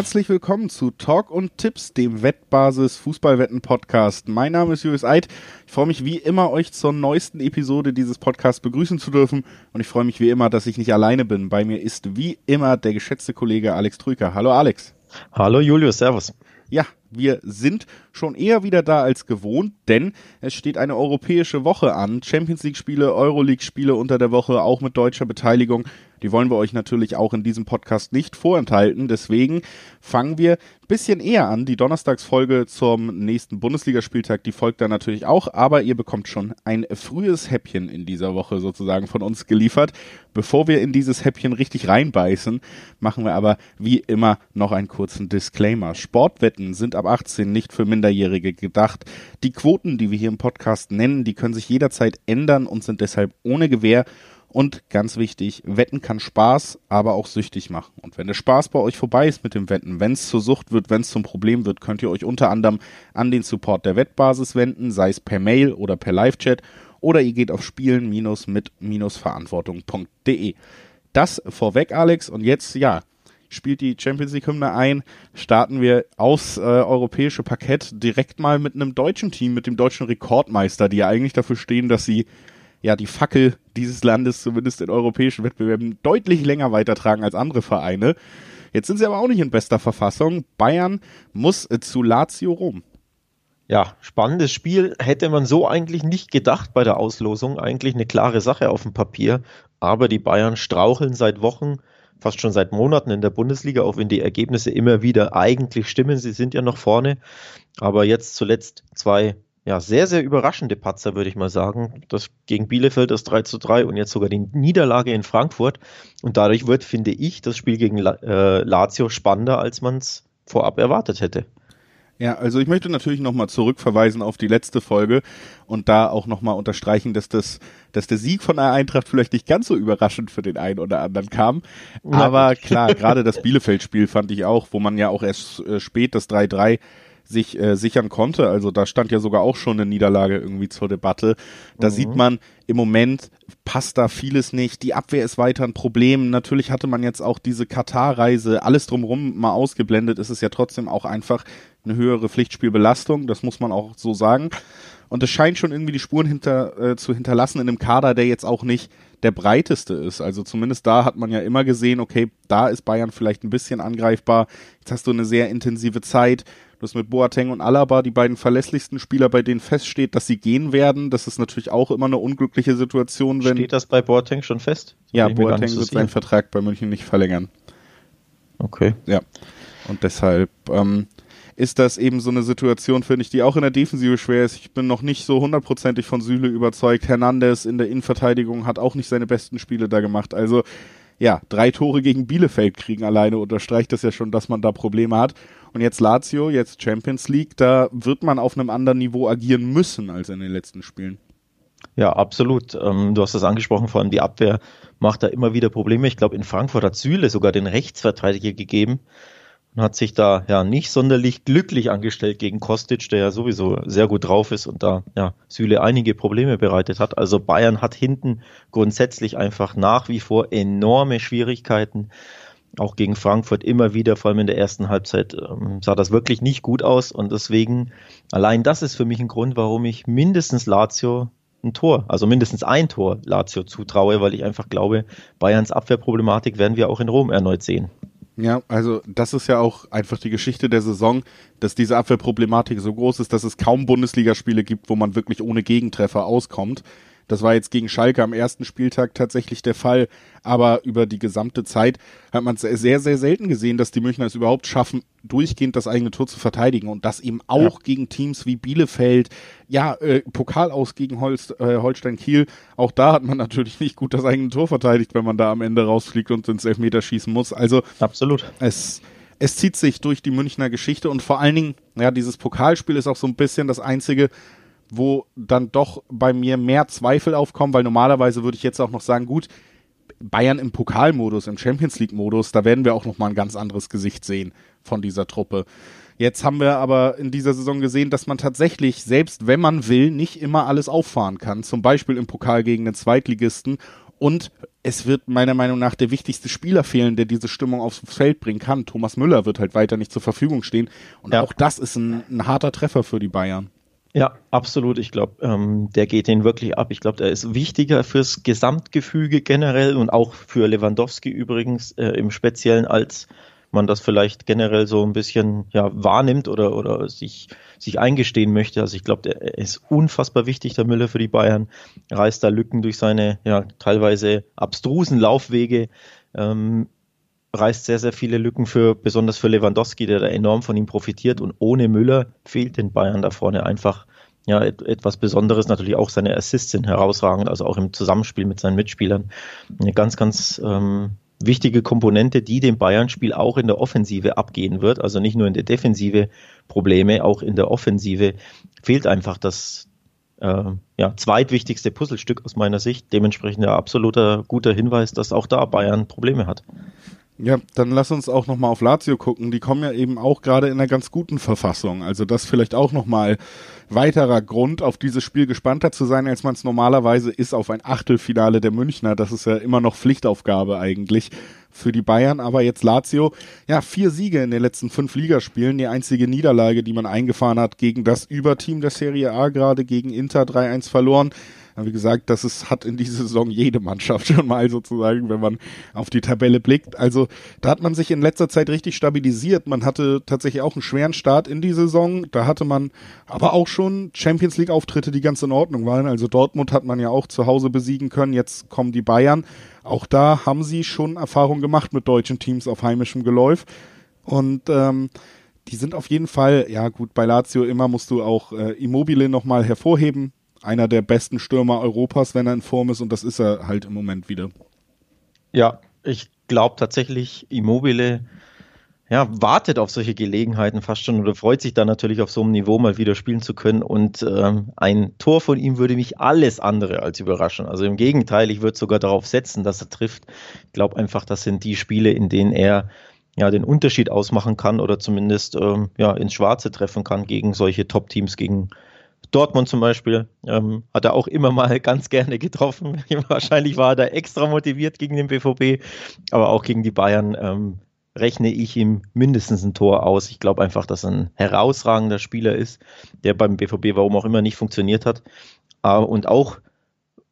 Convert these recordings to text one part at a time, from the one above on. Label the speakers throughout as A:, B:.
A: Herzlich willkommen zu Talk und Tipps, dem Wettbasis Fußballwetten Podcast. Mein Name ist Julius Eid. Ich freue mich wie immer, euch zur neuesten Episode dieses Podcasts begrüßen zu dürfen. Und ich freue mich wie immer, dass ich nicht alleine bin. Bei mir ist wie immer der geschätzte Kollege Alex Trüker. Hallo Alex.
B: Hallo Julius, Servus.
A: Ja, wir sind schon eher wieder da als gewohnt, denn es steht eine europäische Woche an. Champions League Spiele, Euroleague Spiele unter der Woche, auch mit deutscher Beteiligung. Die wollen wir euch natürlich auch in diesem Podcast nicht vorenthalten. Deswegen fangen wir ein bisschen eher an. Die Donnerstagsfolge zum nächsten Bundesligaspieltag, die folgt dann natürlich auch, aber ihr bekommt schon ein frühes Häppchen in dieser Woche sozusagen von uns geliefert. Bevor wir in dieses Häppchen richtig reinbeißen, machen wir aber wie immer noch einen kurzen Disclaimer. Sportwetten sind ab 18 nicht für Minderjährige gedacht. Die Quoten, die wir hier im Podcast nennen, die können sich jederzeit ändern und sind deshalb ohne Gewähr. Und ganz wichtig, Wetten kann Spaß, aber auch süchtig machen. Und wenn der Spaß bei euch vorbei ist mit dem Wetten, wenn es zur Sucht wird, wenn es zum Problem wird, könnt ihr euch unter anderem an den Support der Wettbasis wenden, sei es per Mail oder per Live-Chat, oder ihr geht auf spielen-mit-verantwortung.de. Das vorweg, Alex. Und jetzt, ja, spielt die Champions League Hymne ein, starten wir aufs äh, europäische Parkett direkt mal mit einem deutschen Team, mit dem deutschen Rekordmeister, die ja eigentlich dafür stehen, dass sie ja die Fackel dieses Landes zumindest in europäischen Wettbewerben deutlich länger weitertragen als andere Vereine. Jetzt sind sie aber auch nicht in bester Verfassung. Bayern muss äh, zu Lazio Rom.
B: Ja, spannendes Spiel. Hätte man so eigentlich nicht gedacht bei der Auslosung. Eigentlich eine klare Sache auf dem Papier. Aber die Bayern straucheln seit Wochen fast schon seit Monaten in der Bundesliga, auch wenn die Ergebnisse immer wieder eigentlich stimmen. Sie sind ja noch vorne. Aber jetzt zuletzt zwei ja, sehr, sehr überraschende Patzer, würde ich mal sagen. Das gegen Bielefeld das 3 zu 3 und jetzt sogar die Niederlage in Frankfurt. Und dadurch wird, finde ich, das Spiel gegen äh, Lazio spannender, als man es vorab erwartet hätte.
A: Ja, also ich möchte natürlich nochmal zurückverweisen auf die letzte Folge und da auch nochmal unterstreichen, dass das, dass der Sieg von der Eintracht vielleicht nicht ganz so überraschend für den einen oder anderen kam. Aber klar, gerade das Bielefeld-Spiel fand ich auch, wo man ja auch erst äh, spät das 3-3 sich äh, sichern konnte. Also da stand ja sogar auch schon eine Niederlage irgendwie zur Debatte. Da mhm. sieht man, im Moment passt da vieles nicht. Die Abwehr ist weiter ein Problem. Natürlich hatte man jetzt auch diese Katar-Reise, alles drumherum mal ausgeblendet. ist Es ja trotzdem auch einfach eine höhere Pflichtspielbelastung. Das muss man auch so sagen. Und es scheint schon irgendwie die Spuren hinter, äh, zu hinterlassen in einem Kader, der jetzt auch nicht der breiteste ist. Also zumindest da hat man ja immer gesehen, okay, da ist Bayern vielleicht ein bisschen angreifbar. Jetzt hast du eine sehr intensive Zeit. Du hast mit Boateng und Alaba die beiden verlässlichsten Spieler, bei denen feststeht, dass sie gehen werden. Das ist natürlich auch immer eine unglückliche Situation, wenn.
B: Steht das bei Boateng schon fest?
A: Das ja, Boateng wird seinen Vertrag bei München nicht verlängern.
B: Okay.
A: Ja. Und deshalb ähm, ist das eben so eine Situation, finde ich, die auch in der Defensive schwer ist. Ich bin noch nicht so hundertprozentig von Süle überzeugt. Hernandez in der Innenverteidigung hat auch nicht seine besten Spiele da gemacht. Also ja, drei Tore gegen Bielefeld kriegen alleine unterstreicht das ja schon, dass man da Probleme hat. Und jetzt Lazio, jetzt Champions League, da wird man auf einem anderen Niveau agieren müssen als in den letzten Spielen.
B: Ja, absolut. Ähm, du hast das angesprochen, vor allem die Abwehr macht da immer wieder Probleme. Ich glaube, in Frankfurt hat Süle sogar den Rechtsverteidiger gegeben und hat sich da ja nicht sonderlich glücklich angestellt gegen Kostic, der ja sowieso sehr gut drauf ist und da ja Süle einige Probleme bereitet hat. Also Bayern hat hinten grundsätzlich einfach nach wie vor enorme Schwierigkeiten auch gegen Frankfurt immer wieder, vor allem in der ersten Halbzeit, ähm, sah das wirklich nicht gut aus. Und deswegen, allein das ist für mich ein Grund, warum ich mindestens Lazio ein Tor, also mindestens ein Tor Lazio zutraue, weil ich einfach glaube, Bayerns Abwehrproblematik werden wir auch in Rom erneut sehen.
A: Ja, also das ist ja auch einfach die Geschichte der Saison, dass diese Abwehrproblematik so groß ist, dass es kaum Bundesligaspiele gibt, wo man wirklich ohne Gegentreffer auskommt. Das war jetzt gegen Schalke am ersten Spieltag tatsächlich der Fall, aber über die gesamte Zeit hat man es sehr, sehr selten gesehen, dass die Münchner es überhaupt schaffen, durchgehend das eigene Tor zu verteidigen und das eben auch ja. gegen Teams wie Bielefeld, ja, äh, Pokal aus gegen Holst, äh, Holstein Kiel, auch da hat man natürlich nicht gut das eigene Tor verteidigt, wenn man da am Ende rausfliegt und ins Elfmeter schießen muss. Also
B: absolut.
A: Es es zieht sich durch die Münchner Geschichte und vor allen Dingen, ja, dieses Pokalspiel ist auch so ein bisschen das einzige, wo dann doch bei mir mehr Zweifel aufkommen, weil normalerweise würde ich jetzt auch noch sagen, gut, Bayern im Pokalmodus, im Champions League Modus, da werden wir auch noch mal ein ganz anderes Gesicht sehen von dieser Truppe. Jetzt haben wir aber in dieser Saison gesehen, dass man tatsächlich, selbst wenn man will, nicht immer alles auffahren kann. Zum Beispiel im Pokal gegen den Zweitligisten Und es wird meiner Meinung nach der wichtigste Spieler fehlen, der diese Stimmung aufs Feld bringen kann. Thomas Müller wird halt weiter nicht zur Verfügung stehen. Und ja. auch das ist ein, ein harter Treffer für die Bayern.
B: Ja, absolut. Ich glaube, ähm, der geht den wirklich ab. Ich glaube, der ist wichtiger fürs Gesamtgefüge generell und auch für Lewandowski übrigens äh, im Speziellen, als man das vielleicht generell so ein bisschen ja, wahrnimmt oder, oder sich, sich eingestehen möchte. Also ich glaube, der ist unfassbar wichtig, der Müller für die Bayern, reißt da Lücken durch seine ja, teilweise abstrusen Laufwege. Ähm, reißt sehr, sehr viele Lücken für, besonders für Lewandowski, der da enorm von ihm profitiert. Und ohne Müller fehlt den Bayern da vorne einfach ja, etwas Besonderes. Natürlich auch seine Assists sind herausragend, also auch im Zusammenspiel mit seinen Mitspielern. Eine ganz, ganz ähm, wichtige Komponente, die dem Bayern-Spiel auch in der Offensive abgehen wird. Also nicht nur in der Defensive Probleme, auch in der Offensive fehlt einfach das äh, ja, zweitwichtigste Puzzlestück aus meiner Sicht. Dementsprechend ein absoluter guter Hinweis, dass auch da Bayern Probleme hat.
A: Ja, dann lass uns auch nochmal auf Lazio gucken. Die kommen ja eben auch gerade in einer ganz guten Verfassung. Also das vielleicht auch nochmal weiterer Grund, auf dieses Spiel gespannter zu sein, als man es normalerweise ist auf ein Achtelfinale der Münchner. Das ist ja immer noch Pflichtaufgabe eigentlich für die Bayern. Aber jetzt Lazio, ja, vier Siege in den letzten fünf Ligaspielen. Die einzige Niederlage, die man eingefahren hat gegen das Überteam der Serie A, gerade gegen Inter 3-1 verloren. Wie gesagt, das ist, hat in dieser Saison jede Mannschaft schon mal sozusagen, wenn man auf die Tabelle blickt. Also da hat man sich in letzter Zeit richtig stabilisiert. Man hatte tatsächlich auch einen schweren Start in die Saison. Da hatte man aber auch schon Champions League Auftritte, die ganz in Ordnung waren. Also Dortmund hat man ja auch zu Hause besiegen können. Jetzt kommen die Bayern. Auch da haben sie schon Erfahrung gemacht mit deutschen Teams auf heimischem Geläuf. Und ähm, die sind auf jeden Fall, ja gut, bei Lazio immer musst du auch äh, Immobile nochmal hervorheben einer der besten Stürmer Europas, wenn er in Form ist und das ist er halt im Moment wieder.
B: Ja, ich glaube tatsächlich, Immobile ja, wartet auf solche Gelegenheiten fast schon oder freut sich dann natürlich auf so einem Niveau mal wieder spielen zu können. Und ähm, ein Tor von ihm würde mich alles andere als überraschen. Also im Gegenteil, ich würde sogar darauf setzen, dass er trifft. Ich glaube einfach, das sind die Spiele, in denen er ja den Unterschied ausmachen kann oder zumindest ähm, ja ins Schwarze treffen kann gegen solche Top-Teams, gegen Dortmund zum Beispiel ähm, hat er auch immer mal ganz gerne getroffen. Wahrscheinlich war er da extra motiviert gegen den BVB, aber auch gegen die Bayern ähm, rechne ich ihm mindestens ein Tor aus. Ich glaube einfach, dass er ein herausragender Spieler ist, der beim BVB warum auch immer nicht funktioniert hat äh, und auch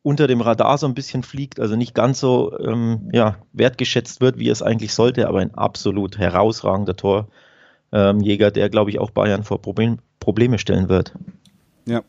B: unter dem Radar so ein bisschen fliegt, also nicht ganz so ähm, ja, wertgeschätzt wird, wie es eigentlich sollte, aber ein absolut herausragender Torjäger, der, glaube ich, auch Bayern vor Problem, Probleme stellen wird.
A: Ja.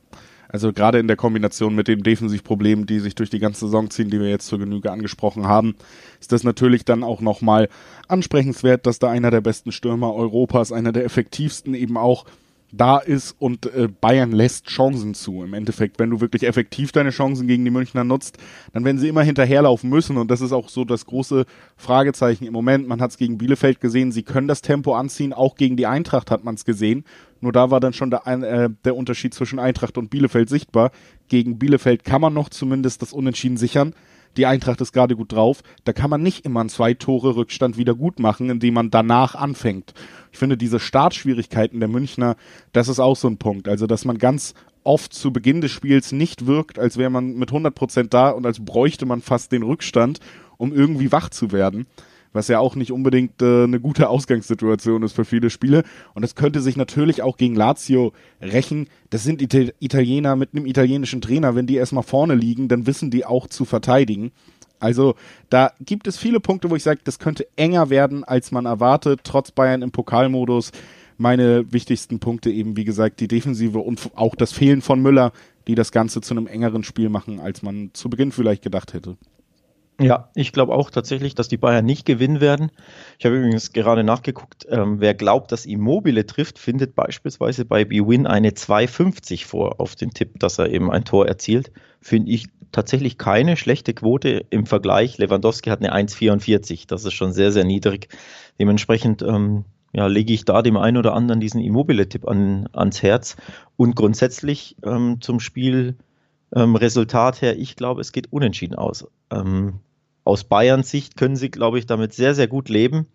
A: Also gerade in der Kombination mit den Defensivproblemen, die sich durch die ganze Saison ziehen, die wir jetzt zur Genüge angesprochen haben, ist das natürlich dann auch nochmal ansprechenswert, dass da einer der besten Stürmer Europas, einer der effektivsten eben auch da ist und äh, Bayern lässt Chancen zu. Im Endeffekt, wenn du wirklich effektiv deine Chancen gegen die Münchner nutzt, dann werden sie immer hinterherlaufen müssen und das ist auch so das große Fragezeichen im Moment. Man hat es gegen Bielefeld gesehen, sie können das Tempo anziehen, auch gegen die Eintracht hat man es gesehen. Nur da war dann schon der, äh, der Unterschied zwischen Eintracht und Bielefeld sichtbar. Gegen Bielefeld kann man noch zumindest das Unentschieden sichern. Die Eintracht ist gerade gut drauf. Da kann man nicht immer einen zwei Tore Rückstand wieder gut machen, indem man danach anfängt. Ich finde diese Startschwierigkeiten der Münchner, das ist auch so ein Punkt. Also, dass man ganz oft zu Beginn des Spiels nicht wirkt, als wäre man mit 100 Prozent da und als bräuchte man fast den Rückstand, um irgendwie wach zu werden was ja auch nicht unbedingt äh, eine gute Ausgangssituation ist für viele Spiele. Und es könnte sich natürlich auch gegen Lazio rächen. Das sind Ital Italiener mit einem italienischen Trainer. Wenn die erstmal vorne liegen, dann wissen die auch zu verteidigen. Also da gibt es viele Punkte, wo ich sage, das könnte enger werden, als man erwartet, trotz Bayern im Pokalmodus. Meine wichtigsten Punkte eben, wie gesagt, die Defensive und auch das Fehlen von Müller, die das Ganze zu einem engeren Spiel machen, als man zu Beginn vielleicht gedacht hätte.
B: Ja, ich glaube auch tatsächlich, dass die Bayern nicht gewinnen werden. Ich habe übrigens gerade nachgeguckt, ähm, wer glaubt, dass Immobile trifft, findet beispielsweise bei BWin eine 2,50 vor auf den Tipp, dass er eben ein Tor erzielt. Finde ich tatsächlich keine schlechte Quote im Vergleich. Lewandowski hat eine 1,44. Das ist schon sehr, sehr niedrig. Dementsprechend ähm, ja, lege ich da dem einen oder anderen diesen Immobile-Tipp an, ans Herz. Und grundsätzlich ähm, zum Spiel ähm, Resultat her, ich glaube, es geht unentschieden aus. Ähm, aus Bayerns Sicht können sie, glaube ich, damit sehr, sehr gut leben.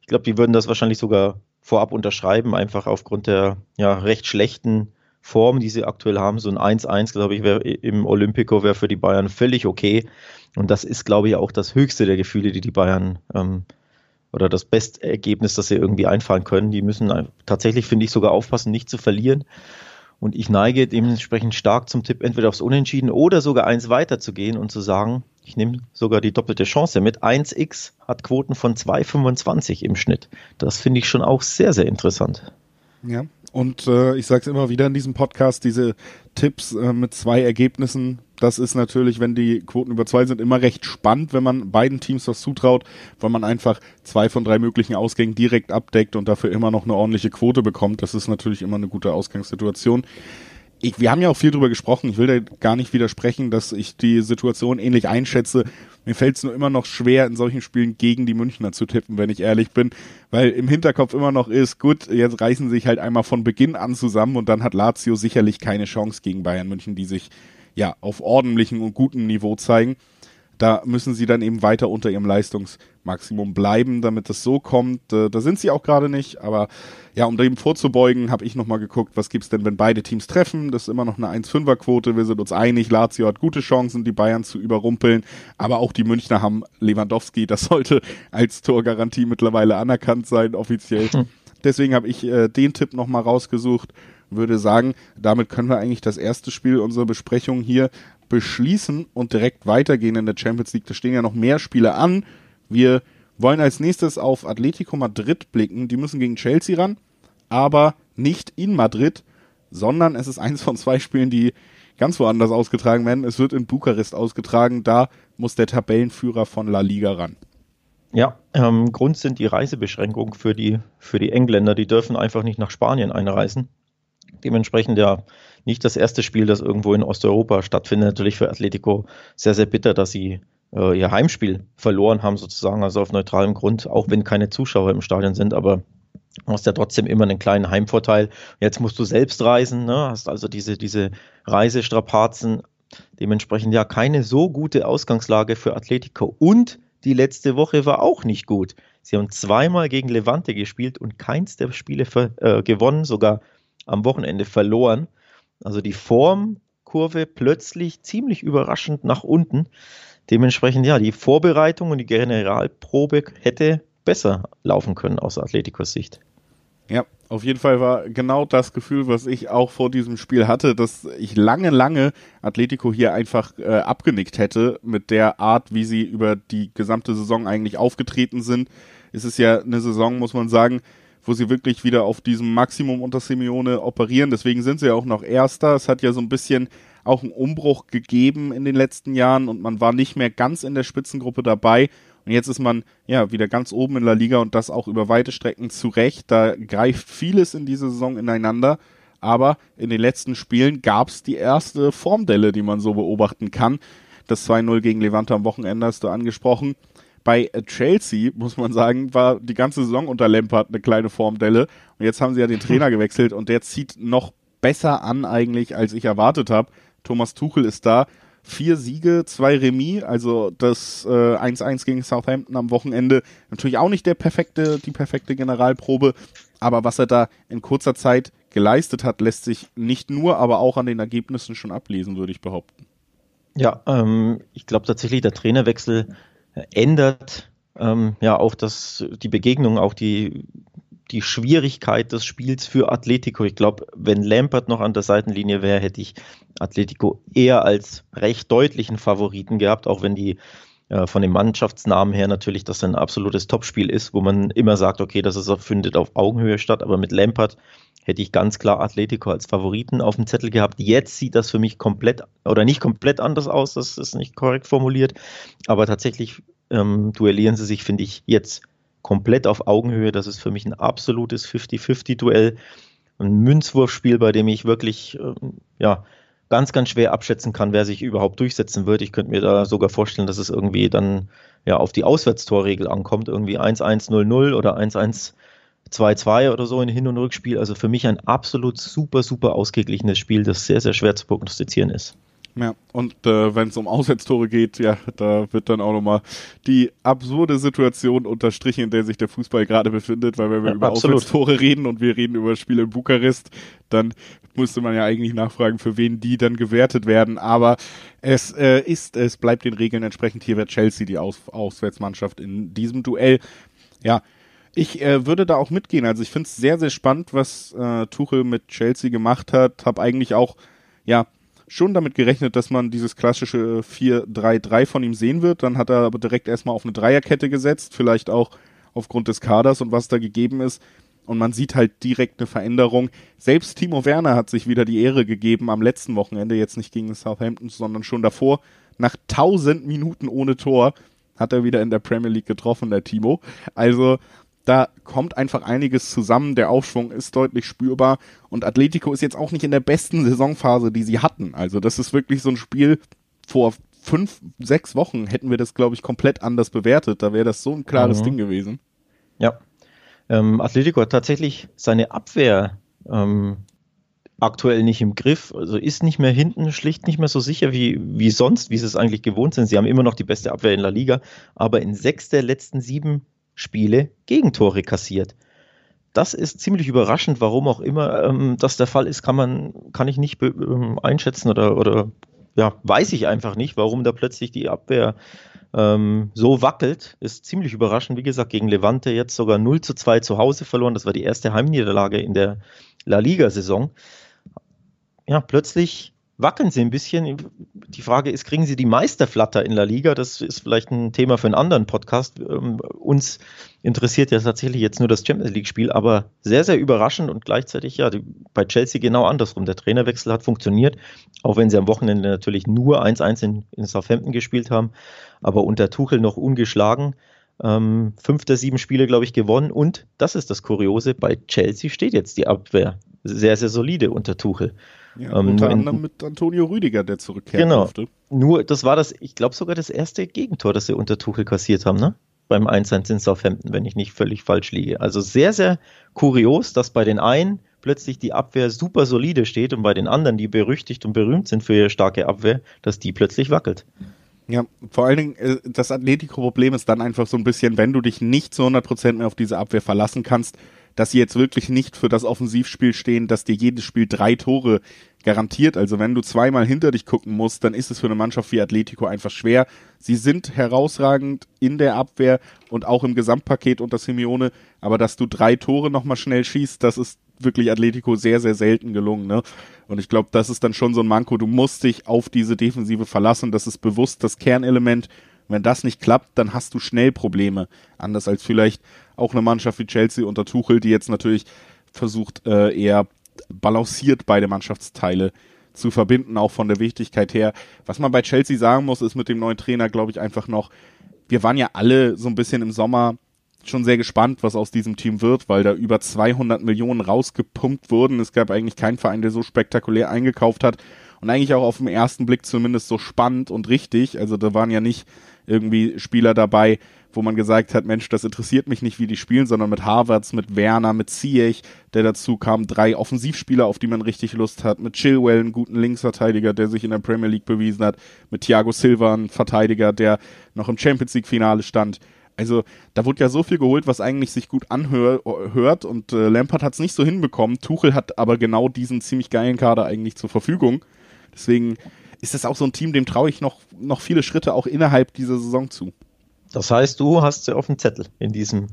B: Ich glaube, die würden das wahrscheinlich sogar vorab unterschreiben, einfach aufgrund der ja, recht schlechten Form, die sie aktuell haben, so ein 1-1, glaube ich, wär, im Olympico wäre für die Bayern völlig okay. Und das ist, glaube ich, auch das höchste der Gefühle, die die Bayern ähm, oder das Bestergebnis, das sie irgendwie einfahren können. Die müssen tatsächlich, finde ich, sogar aufpassen, nicht zu verlieren. Und ich neige dementsprechend stark zum Tipp, entweder aufs Unentschieden oder sogar eins weiter zu gehen und zu sagen, ich nehme sogar die doppelte Chance mit. 1x hat Quoten von 2,25 im Schnitt. Das finde ich schon auch sehr, sehr interessant.
A: Ja, und äh, ich sage es immer wieder in diesem Podcast, diese Tipps äh, mit zwei Ergebnissen, das ist natürlich, wenn die Quoten über zwei sind, immer recht spannend, wenn man beiden Teams was zutraut, weil man einfach zwei von drei möglichen Ausgängen direkt abdeckt und dafür immer noch eine ordentliche Quote bekommt. Das ist natürlich immer eine gute Ausgangssituation ich, wir haben ja auch viel drüber gesprochen, ich will da gar nicht widersprechen, dass ich die Situation ähnlich einschätze. Mir fällt es nur immer noch schwer, in solchen Spielen gegen die Münchner zu tippen, wenn ich ehrlich bin, weil im Hinterkopf immer noch ist, gut, jetzt reißen sich halt einmal von Beginn an zusammen und dann hat Lazio sicherlich keine Chance gegen Bayern München, die sich ja auf ordentlichem und gutem Niveau zeigen. Da müssen sie dann eben weiter unter ihrem Leistungsmaximum bleiben, damit es so kommt. Äh, da sind sie auch gerade nicht, aber ja, um dem vorzubeugen, habe ich nochmal geguckt, was gibt's denn, wenn beide Teams treffen. Das ist immer noch eine 1-5er-Quote. Wir sind uns einig, Lazio hat gute Chancen, die Bayern zu überrumpeln, aber auch die Münchner haben Lewandowski. Das sollte als Torgarantie mittlerweile anerkannt sein, offiziell. Hm. Deswegen habe ich äh, den Tipp nochmal rausgesucht würde sagen, damit können wir eigentlich das erste Spiel unserer Besprechung hier beschließen und direkt weitergehen in der Champions League. Da stehen ja noch mehr Spiele an. Wir wollen als nächstes auf Atletico Madrid blicken. Die müssen gegen Chelsea ran, aber nicht in Madrid, sondern es ist eins von zwei Spielen, die ganz woanders ausgetragen werden. Es wird in Bukarest ausgetragen. Da muss der Tabellenführer von La Liga ran.
B: Ja, ähm, Grund sind die Reisebeschränkungen für die, für die Engländer. Die dürfen einfach nicht nach Spanien einreisen. Dementsprechend ja nicht das erste Spiel, das irgendwo in Osteuropa stattfindet. Natürlich für Atletico sehr, sehr bitter, dass sie äh, ihr Heimspiel verloren haben, sozusagen, also auf neutralem Grund, auch wenn keine Zuschauer im Stadion sind, aber du hast ja trotzdem immer einen kleinen Heimvorteil. Jetzt musst du selbst reisen, ne? hast also diese, diese Reisestrapazen. Dementsprechend ja keine so gute Ausgangslage für Atletico. Und die letzte Woche war auch nicht gut. Sie haben zweimal gegen Levante gespielt und keins der Spiele äh, gewonnen, sogar am Wochenende verloren. Also die Formkurve plötzlich ziemlich überraschend nach unten. Dementsprechend, ja, die Vorbereitung und die Generalprobe hätte besser laufen können aus Atletikos Sicht.
A: Ja, auf jeden Fall war genau das Gefühl, was ich auch vor diesem Spiel hatte, dass ich lange, lange Atletico hier einfach äh, abgenickt hätte mit der Art, wie sie über die gesamte Saison eigentlich aufgetreten sind. Es ist ja eine Saison, muss man sagen, wo sie wirklich wieder auf diesem Maximum unter Simeone operieren. Deswegen sind sie ja auch noch Erster. Es hat ja so ein bisschen auch einen Umbruch gegeben in den letzten Jahren und man war nicht mehr ganz in der Spitzengruppe dabei. Und jetzt ist man ja wieder ganz oben in der Liga und das auch über weite Strecken zurecht. Da greift vieles in dieser Saison ineinander. Aber in den letzten Spielen gab es die erste Formdelle, die man so beobachten kann. Das 2-0 gegen Levante am Wochenende hast du angesprochen. Bei Chelsea, muss man sagen, war die ganze Saison unter Lampard eine kleine Formdelle. Und jetzt haben sie ja den Trainer gewechselt und der zieht noch besser an eigentlich, als ich erwartet habe. Thomas Tuchel ist da. Vier Siege, zwei Remis, also das 1-1 äh, gegen Southampton am Wochenende. Natürlich auch nicht der perfekte, die perfekte Generalprobe, aber was er da in kurzer Zeit geleistet hat, lässt sich nicht nur, aber auch an den Ergebnissen schon ablesen, würde ich behaupten.
B: Ja, ähm, ich glaube tatsächlich, der Trainerwechsel ändert ähm, ja auch das, die Begegnung, auch die, die Schwierigkeit des Spiels für Atletico. Ich glaube, wenn Lampert noch an der Seitenlinie wäre, hätte ich Atletico eher als recht deutlichen Favoriten gehabt, auch wenn die äh, von dem Mannschaftsnamen her natürlich das ein absolutes Topspiel ist, wo man immer sagt, okay, das ist, findet auf Augenhöhe statt, aber mit Lampert hätte ich ganz klar Atletico als Favoriten auf dem Zettel gehabt. Jetzt sieht das für mich komplett oder nicht komplett anders aus, das ist nicht korrekt formuliert, aber tatsächlich ähm, duellieren sie sich, finde ich, jetzt komplett auf Augenhöhe. Das ist für mich ein absolutes 50-50-Duell. Ein Münzwurfspiel, bei dem ich wirklich ähm, ja, ganz, ganz schwer abschätzen kann, wer sich überhaupt durchsetzen wird. Ich könnte mir da sogar vorstellen, dass es irgendwie dann ja auf die Auswärtstorregel ankommt, irgendwie 1-1-0-0 oder 1-1 2-2 oder so in Hin- und Rückspiel. Also für mich ein absolut super, super ausgeglichenes Spiel, das sehr, sehr schwer zu prognostizieren ist.
A: Ja, und äh, wenn es um Auswärtstore geht, ja, da wird dann auch nochmal die absurde Situation unterstrichen, in der sich der Fußball gerade befindet, weil wenn wir ja, über absolut. Auswärtstore reden und wir reden über Spiele in Bukarest, dann müsste man ja eigentlich nachfragen, für wen die dann gewertet werden. Aber es äh, ist, es bleibt den Regeln entsprechend. Hier wird Chelsea die Aus Auswärtsmannschaft in diesem Duell. Ja, ich äh, würde da auch mitgehen. Also ich finde es sehr, sehr spannend, was äh, Tuchel mit Chelsea gemacht hat. Hab eigentlich auch, ja, schon damit gerechnet, dass man dieses klassische 4-3-3 von ihm sehen wird. Dann hat er aber direkt erstmal auf eine Dreierkette gesetzt, vielleicht auch aufgrund des Kaders und was da gegeben ist. Und man sieht halt direkt eine Veränderung. Selbst Timo Werner hat sich wieder die Ehre gegeben am letzten Wochenende, jetzt nicht gegen Southampton, sondern schon davor. Nach 1000 Minuten ohne Tor hat er wieder in der Premier League getroffen, der Timo. Also da kommt einfach einiges zusammen. Der Aufschwung ist deutlich spürbar und Atletico ist jetzt auch nicht in der besten Saisonphase, die sie hatten. Also das ist wirklich so ein Spiel vor fünf, sechs Wochen hätten wir das, glaube ich, komplett anders bewertet. Da wäre das so ein klares mhm. Ding gewesen.
B: Ja. Ähm, Atletico hat tatsächlich seine Abwehr ähm, aktuell nicht im Griff, also ist nicht mehr hinten, schlicht nicht mehr so sicher wie, wie sonst, wie sie es eigentlich gewohnt sind. Sie haben immer noch die beste Abwehr in La Liga, aber in sechs der letzten sieben Spiele Gegentore kassiert. Das ist ziemlich überraschend, warum auch immer ähm, das der Fall ist, kann man, kann ich nicht ähm, einschätzen oder, oder ja, weiß ich einfach nicht, warum da plötzlich die Abwehr ähm, so wackelt. Ist ziemlich überraschend. Wie gesagt, gegen Levante jetzt sogar 0 zu 2 zu Hause verloren. Das war die erste Heimniederlage in der La Liga-Saison. Ja, plötzlich wackeln sie ein bisschen. Die Frage ist, kriegen sie die Meisterflatter in La Liga? Das ist vielleicht ein Thema für einen anderen Podcast. Ähm, uns interessiert ja tatsächlich jetzt nur das Champions League-Spiel, aber sehr, sehr überraschend und gleichzeitig ja bei Chelsea genau andersrum. Der Trainerwechsel hat funktioniert, auch wenn sie am Wochenende natürlich nur 1-1 in, in Southampton gespielt haben, aber unter Tuchel noch ungeschlagen. Ähm, fünf der sieben Spiele, glaube ich, gewonnen. Und das ist das Kuriose, bei Chelsea steht jetzt die Abwehr sehr, sehr solide unter Tuchel.
A: Ja, ähm, unter anderem mit Antonio Rüdiger, der zurückkehren
B: genau. durfte. Nur, das war das, ich glaube sogar das erste Gegentor, das sie unter Tuchel kassiert haben, ne? Beim 1-1 in Southampton, wenn ich nicht völlig falsch liege. Also sehr, sehr kurios, dass bei den einen plötzlich die Abwehr super solide steht und bei den anderen, die berüchtigt und berühmt sind für ihre starke Abwehr, dass die plötzlich wackelt.
A: Ja, vor allen Dingen, äh, das Atletico-Problem ist dann einfach so ein bisschen, wenn du dich nicht zu 100% mehr auf diese Abwehr verlassen kannst, dass sie jetzt wirklich nicht für das Offensivspiel stehen, dass dir jedes Spiel drei Tore garantiert. Also wenn du zweimal hinter dich gucken musst, dann ist es für eine Mannschaft wie Atletico einfach schwer. Sie sind herausragend in der Abwehr und auch im Gesamtpaket unter Simeone, aber dass du drei Tore nochmal schnell schießt, das ist wirklich Atletico sehr, sehr selten gelungen. Ne? Und ich glaube, das ist dann schon so ein Manko. Du musst dich auf diese Defensive verlassen. Das ist bewusst das Kernelement. Wenn das nicht klappt, dann hast du schnell Probleme. Anders als vielleicht auch eine Mannschaft wie Chelsea unter Tuchel, die jetzt natürlich versucht, äh, eher balanciert beide Mannschaftsteile zu verbinden, auch von der Wichtigkeit her. Was man bei Chelsea sagen muss, ist mit dem neuen Trainer, glaube ich, einfach noch, wir waren ja alle so ein bisschen im Sommer schon sehr gespannt, was aus diesem Team wird, weil da über 200 Millionen rausgepumpt wurden. Es gab eigentlich keinen Verein, der so spektakulär eingekauft hat und eigentlich auch auf den ersten Blick zumindest so spannend und richtig. Also da waren ja nicht irgendwie Spieler dabei, wo man gesagt hat, Mensch, das interessiert mich nicht, wie die spielen, sondern mit Harvards, mit Werner, mit Ziyech, der dazu kam, drei Offensivspieler, auf die man richtig Lust hat, mit Chilwell, einen guten Linksverteidiger, der sich in der Premier League bewiesen hat, mit Thiago Silva, ein Verteidiger, der noch im Champions League Finale stand. Also da wurde ja so viel geholt, was eigentlich sich gut anhört und äh, Lampard hat es nicht so hinbekommen. Tuchel hat aber genau diesen ziemlich geilen Kader eigentlich zur Verfügung. Deswegen ist das auch so ein Team, dem traue ich noch, noch viele Schritte auch innerhalb dieser Saison zu.
B: Das heißt, du hast sie auf dem Zettel in diesem,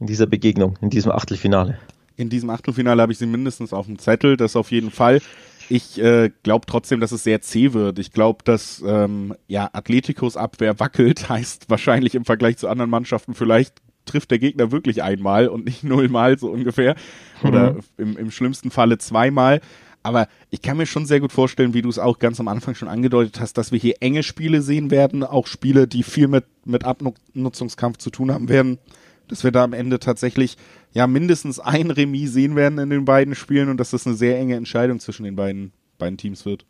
B: in dieser Begegnung, in diesem Achtelfinale.
A: In diesem Achtelfinale habe ich sie mindestens auf dem Zettel, das auf jeden Fall. Ich äh, glaube trotzdem, dass es sehr zäh wird. Ich glaube, dass ähm, ja Atleticos Abwehr wackelt, heißt wahrscheinlich im Vergleich zu anderen Mannschaften vielleicht trifft der Gegner wirklich einmal und nicht nullmal so ungefähr. Oder mhm. im, im schlimmsten Falle zweimal. Aber ich kann mir schon sehr gut vorstellen, wie du es auch ganz am Anfang schon angedeutet hast, dass wir hier enge Spiele sehen werden, auch Spiele, die viel mit, mit Abnutzungskampf zu tun haben werden, dass wir da am Ende tatsächlich ja mindestens ein Remis sehen werden in den beiden Spielen und dass das eine sehr enge Entscheidung zwischen den beiden, beiden Teams wird.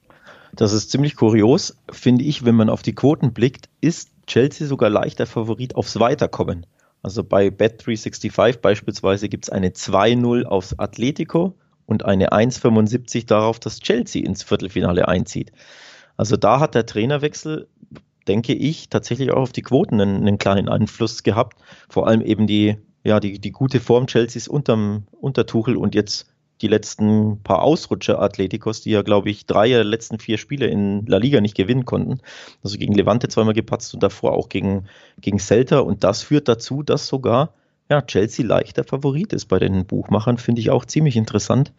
B: Das ist ziemlich kurios, finde ich, wenn man auf die Quoten blickt, ist Chelsea sogar leichter Favorit aufs Weiterkommen. Also bei Bet365 beispielsweise gibt es eine 2-0 aufs Atletico und eine 1,75 darauf, dass Chelsea ins Viertelfinale einzieht. Also da hat der Trainerwechsel, denke ich, tatsächlich auch auf die Quoten einen, einen kleinen Einfluss gehabt. Vor allem eben die, ja, die, die gute Form Chelseas unterm, unter Tuchel und jetzt die letzten paar Ausrutscher Atleticos, die ja, glaube ich, drei der letzten vier Spiele in La Liga nicht gewinnen konnten. Also gegen Levante zweimal gepatzt und davor auch gegen, gegen Celta. Und das führt dazu, dass sogar ja, Chelsea leichter Favorit ist bei den Buchmachern, finde ich auch ziemlich interessant.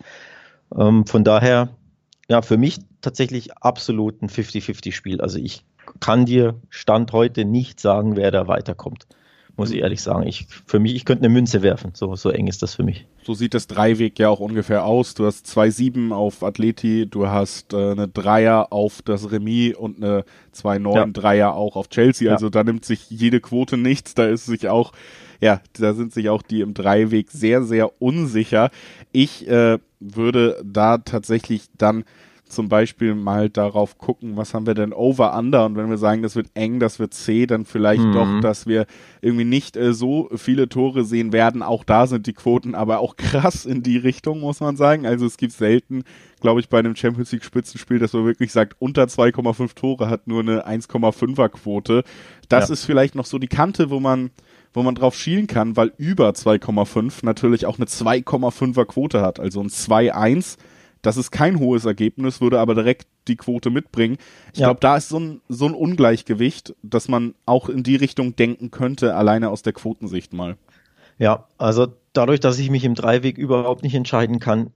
B: Ähm, von daher, ja, für mich tatsächlich absolut ein 50-50-Spiel. Also ich kann dir Stand heute nicht sagen, wer da weiterkommt muss ich ehrlich sagen. Ich, für mich, ich könnte eine Münze werfen. So, so eng ist das für mich.
A: So sieht das Dreiweg ja auch ungefähr aus. Du hast zwei Sieben auf Atleti, du hast äh, eine Dreier auf das Remis und eine zwei Neun ja. Dreier auch auf Chelsea. Ja. Also da nimmt sich jede Quote nichts. Da ist sich auch, ja, da sind sich auch die im Dreiweg sehr, sehr unsicher. Ich äh, würde da tatsächlich dann zum Beispiel mal darauf gucken, was haben wir denn over under und wenn wir sagen, das wird eng, das wird C, dann vielleicht mhm. doch, dass wir irgendwie nicht äh, so viele Tore sehen werden. Auch da sind die Quoten aber auch krass in die Richtung, muss man sagen. Also es gibt selten, glaube ich, bei einem Champions League Spitzenspiel, dass man wirklich sagt, unter 2,5 Tore hat nur eine 1,5er Quote. Das ja. ist vielleicht noch so die Kante, wo man wo man drauf schielen kann, weil über 2,5 natürlich auch eine 2,5er Quote hat. Also ein 2,1 das ist kein hohes Ergebnis, würde aber direkt die Quote mitbringen. Ich ja. glaube, da ist so ein, so ein Ungleichgewicht, dass man auch in die Richtung denken könnte, alleine aus der Quotensicht mal.
B: Ja, also dadurch, dass ich mich im Dreiweg überhaupt nicht entscheiden kann,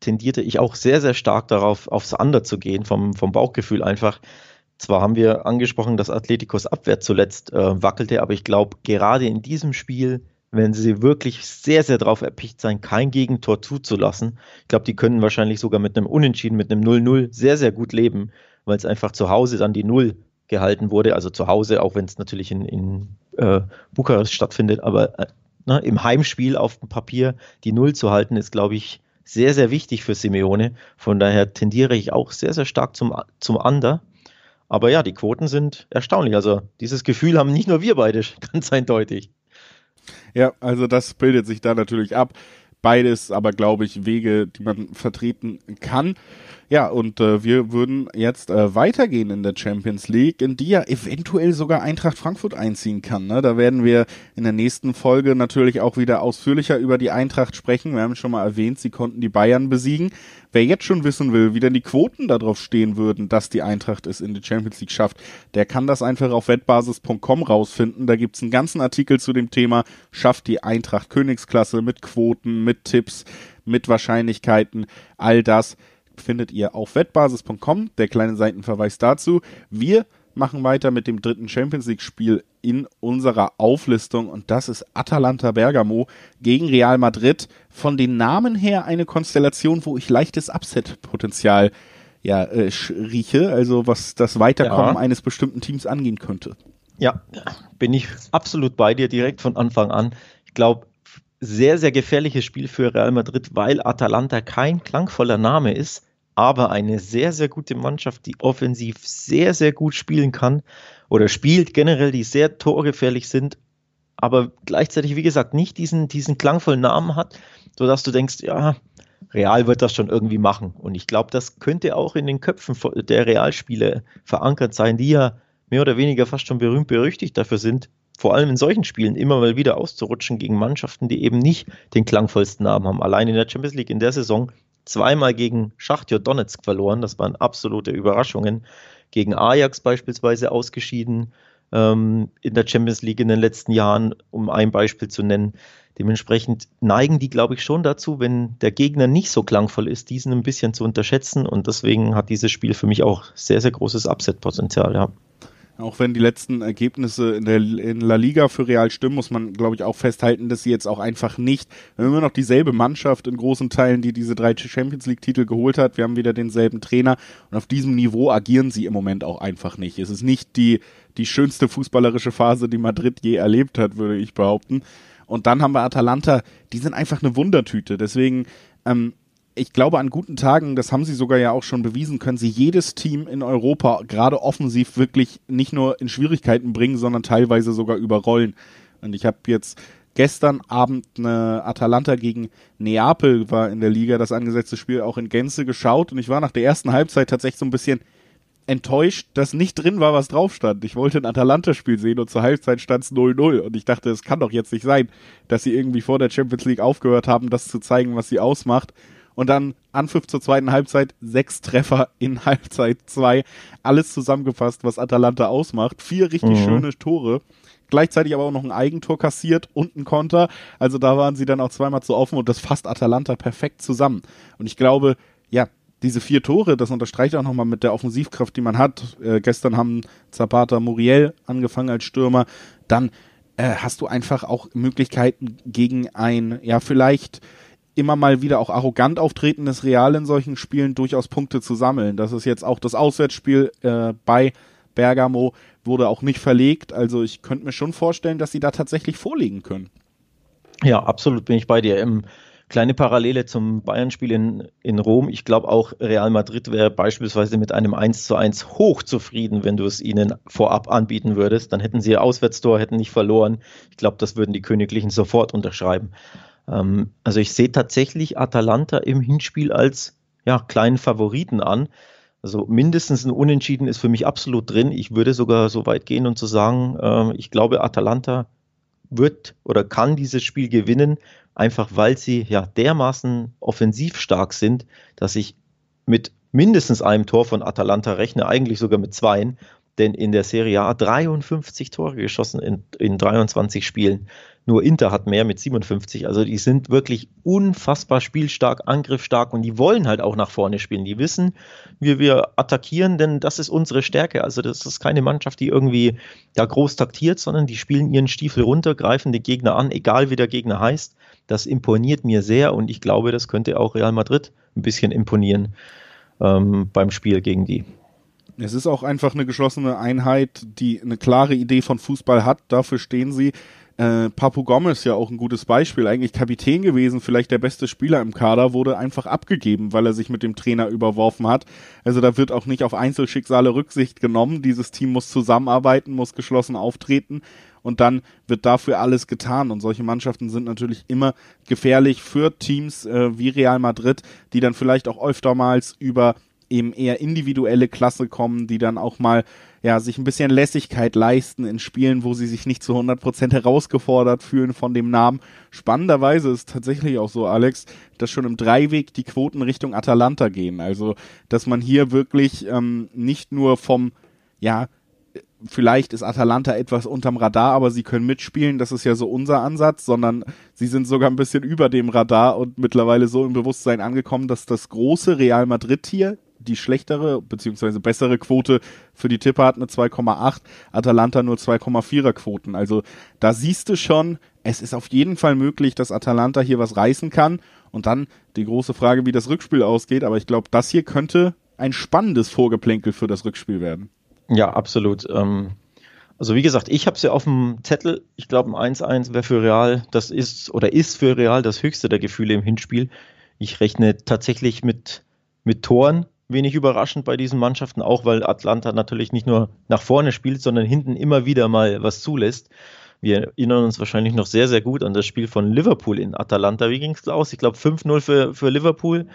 B: tendierte ich auch sehr, sehr stark darauf, aufs Under zu gehen, vom, vom Bauchgefühl einfach. Zwar haben wir angesprochen, dass Atleticos Abwehr zuletzt äh, wackelte, aber ich glaube, gerade in diesem Spiel wenn sie wirklich sehr, sehr drauf erpicht sein, kein Gegentor zuzulassen. Ich glaube, die können wahrscheinlich sogar mit einem Unentschieden, mit einem 0-0 sehr, sehr gut leben, weil es einfach zu Hause dann die Null gehalten wurde. Also zu Hause, auch wenn es natürlich in, in äh, Bukarest stattfindet, aber äh, ne, im Heimspiel auf dem Papier die Null zu halten, ist, glaube ich, sehr, sehr wichtig für Simeone. Von daher tendiere ich auch sehr, sehr stark zum, zum Under. Aber ja, die Quoten sind erstaunlich. Also dieses Gefühl haben nicht nur wir beide, ganz eindeutig.
A: Ja, also das bildet sich da natürlich ab. Beides aber, glaube ich, Wege, die man vertreten kann. Ja, und äh, wir würden jetzt äh, weitergehen in der Champions League, in die ja eventuell sogar Eintracht Frankfurt einziehen kann. Ne? Da werden wir in der nächsten Folge natürlich auch wieder ausführlicher über die Eintracht sprechen. Wir haben schon mal erwähnt, sie konnten die Bayern besiegen. Wer jetzt schon wissen will, wie denn die Quoten darauf stehen würden, dass die Eintracht es in die Champions League schafft, der kann das einfach auf wettbasis.com rausfinden. Da gibt's einen ganzen Artikel zu dem Thema, schafft die Eintracht Königsklasse mit Quoten, mit Tipps, mit Wahrscheinlichkeiten, all das findet ihr auf wettbasis.com, der kleine Seitenverweis dazu. Wir machen weiter mit dem dritten Champions League Spiel in unserer Auflistung und das ist Atalanta Bergamo gegen Real Madrid. Von den Namen her eine Konstellation, wo ich leichtes Upset-Potenzial ja, äh, rieche, also was das Weiterkommen ja. eines bestimmten Teams angehen könnte.
B: Ja, bin ich absolut bei dir direkt von Anfang an. Ich glaube, sehr, sehr gefährliches Spiel für Real Madrid, weil Atalanta kein klangvoller Name ist, aber eine sehr, sehr gute Mannschaft, die offensiv sehr, sehr gut spielen kann oder spielt generell, die sehr torgefährlich sind, aber gleichzeitig, wie gesagt, nicht diesen, diesen klangvollen Namen hat, sodass du denkst, ja, Real wird das schon irgendwie machen. Und ich glaube, das könnte auch in den Köpfen der Realspieler verankert sein, die ja mehr oder weniger fast schon berühmt berüchtigt dafür sind, vor allem in solchen Spielen immer mal wieder auszurutschen gegen Mannschaften, die eben nicht den klangvollsten Namen haben. Allein in der Champions League in der Saison zweimal gegen Schachtjo Donetsk verloren. Das waren absolute Überraschungen. Gegen Ajax beispielsweise ausgeschieden ähm, in der Champions League in den letzten Jahren, um ein Beispiel zu nennen. Dementsprechend neigen die, glaube ich, schon dazu, wenn der Gegner nicht so klangvoll ist, diesen ein bisschen zu unterschätzen. Und deswegen hat dieses Spiel für mich auch sehr, sehr großes Upset-Potenzial. Ja.
A: Auch wenn die letzten Ergebnisse in der in La Liga für Real stimmen, muss man, glaube ich, auch festhalten, dass sie jetzt auch einfach nicht, immer noch dieselbe Mannschaft in großen Teilen, die diese drei Champions League Titel geholt hat. Wir haben wieder denselben Trainer und auf diesem Niveau agieren sie im Moment auch einfach nicht. Es ist nicht die, die schönste fußballerische Phase, die Madrid je erlebt hat, würde ich behaupten. Und dann haben wir Atalanta, die sind einfach eine Wundertüte. Deswegen, ähm, ich glaube, an guten Tagen, das haben sie sogar ja auch schon bewiesen, können sie jedes Team in Europa gerade offensiv wirklich nicht nur in Schwierigkeiten bringen, sondern teilweise sogar überrollen. Und ich habe jetzt gestern Abend eine Atalanta gegen Neapel war in der Liga das angesetzte Spiel auch in Gänze geschaut und ich war nach der ersten Halbzeit tatsächlich so ein bisschen, enttäuscht, dass nicht drin war, was drauf stand. Ich wollte ein Atalanta-Spiel sehen und zur Halbzeit stand es 0-0 und ich dachte, es kann doch jetzt nicht sein, dass sie irgendwie vor der Champions League aufgehört haben, das zu zeigen, was sie ausmacht. Und dann Anpfiff zur zweiten Halbzeit, sechs Treffer in Halbzeit zwei, alles zusammengefasst, was Atalanta ausmacht. Vier richtig mhm. schöne Tore gleichzeitig aber auch noch ein Eigentor kassiert und ein Konter. Also da waren sie dann auch zweimal zu offen und das fasst Atalanta perfekt zusammen. Und ich glaube, ja, diese vier Tore, das unterstreicht auch nochmal mit der Offensivkraft, die man hat. Äh, gestern haben Zapata Muriel angefangen als Stürmer. Dann äh, hast du einfach auch Möglichkeiten gegen ein, ja, vielleicht immer mal wieder auch arrogant auftretendes Real in solchen Spielen durchaus Punkte zu sammeln. Das ist jetzt auch das Auswärtsspiel äh, bei Bergamo wurde auch nicht verlegt. Also ich könnte mir schon vorstellen, dass sie da tatsächlich vorlegen können.
B: Ja, absolut bin ich bei dir. Im kleine Parallele zum Bayern-Spiel in, in Rom. Ich glaube auch Real Madrid wäre beispielsweise mit einem 1 zu 1 hochzufrieden, wenn du es ihnen vorab anbieten würdest. Dann hätten sie ihr Auswärtstor, hätten nicht verloren. Ich glaube, das würden die Königlichen sofort unterschreiben. Ähm, also ich sehe tatsächlich Atalanta im Hinspiel als ja, kleinen Favoriten an. Also mindestens ein Unentschieden ist für mich absolut drin. Ich würde sogar so weit gehen und zu sagen, äh, ich glaube, Atalanta wird oder kann dieses Spiel gewinnen, einfach weil sie ja dermaßen offensiv stark sind, dass ich mit mindestens einem Tor von Atalanta rechne, eigentlich sogar mit zweien, denn in der Serie A 53 Tore geschossen in, in 23 Spielen. Nur Inter hat mehr mit 57. Also die sind wirklich unfassbar spielstark, angriffsstark und die wollen halt auch nach vorne spielen. Die wissen, wie wir attackieren, denn das ist unsere Stärke. Also das ist keine Mannschaft, die irgendwie da groß taktiert, sondern die spielen ihren Stiefel runter, greifen den Gegner an, egal wie der Gegner heißt. Das imponiert mir sehr und ich glaube, das könnte auch Real Madrid ein bisschen imponieren ähm, beim Spiel gegen die.
A: Es ist auch einfach eine geschlossene Einheit, die eine klare Idee von Fußball hat. Dafür stehen sie. Äh, Papu Gomez ja auch ein gutes Beispiel, eigentlich Kapitän gewesen, vielleicht der beste Spieler im Kader, wurde einfach abgegeben, weil er sich mit dem Trainer überworfen hat. Also da wird auch nicht auf Einzelschicksale Rücksicht genommen. Dieses Team muss zusammenarbeiten, muss geschlossen auftreten und dann wird dafür alles getan. Und solche Mannschaften sind natürlich immer gefährlich für Teams äh, wie Real Madrid, die dann vielleicht auch öftermals über eben eher individuelle Klasse kommen, die dann auch mal ja, sich ein bisschen Lässigkeit leisten in Spielen, wo sie sich nicht zu 100% herausgefordert fühlen von dem Namen. Spannenderweise ist tatsächlich auch so, Alex, dass schon im Dreiweg die Quoten Richtung Atalanta gehen. Also, dass man hier wirklich ähm, nicht nur vom, ja, vielleicht ist Atalanta etwas unterm Radar, aber sie können mitspielen, das ist ja so unser Ansatz, sondern sie sind sogar ein bisschen über dem Radar und mittlerweile so im Bewusstsein angekommen, dass das große Real Madrid hier die schlechtere bzw. bessere Quote für die Tipper hat eine 2,8, Atalanta nur 2,4er Quoten. Also da siehst du schon, es ist auf jeden Fall möglich, dass Atalanta hier was reißen kann. Und dann die große Frage, wie das Rückspiel ausgeht. Aber ich glaube, das hier könnte ein spannendes Vorgeplänkel für das Rückspiel werden.
B: Ja, absolut. Ähm, also wie gesagt, ich habe es ja auf dem Zettel. Ich glaube, ein 1-1 wäre für Real, das ist oder ist für Real das höchste der Gefühle im Hinspiel. Ich rechne tatsächlich mit, mit Toren wenig überraschend bei diesen Mannschaften, auch weil Atlanta natürlich nicht nur nach vorne spielt, sondern hinten immer wieder mal was zulässt. Wir erinnern uns wahrscheinlich noch sehr, sehr gut an das Spiel von Liverpool in Atalanta. Wie ging es aus? Ich glaube 5-0 für, für Liverpool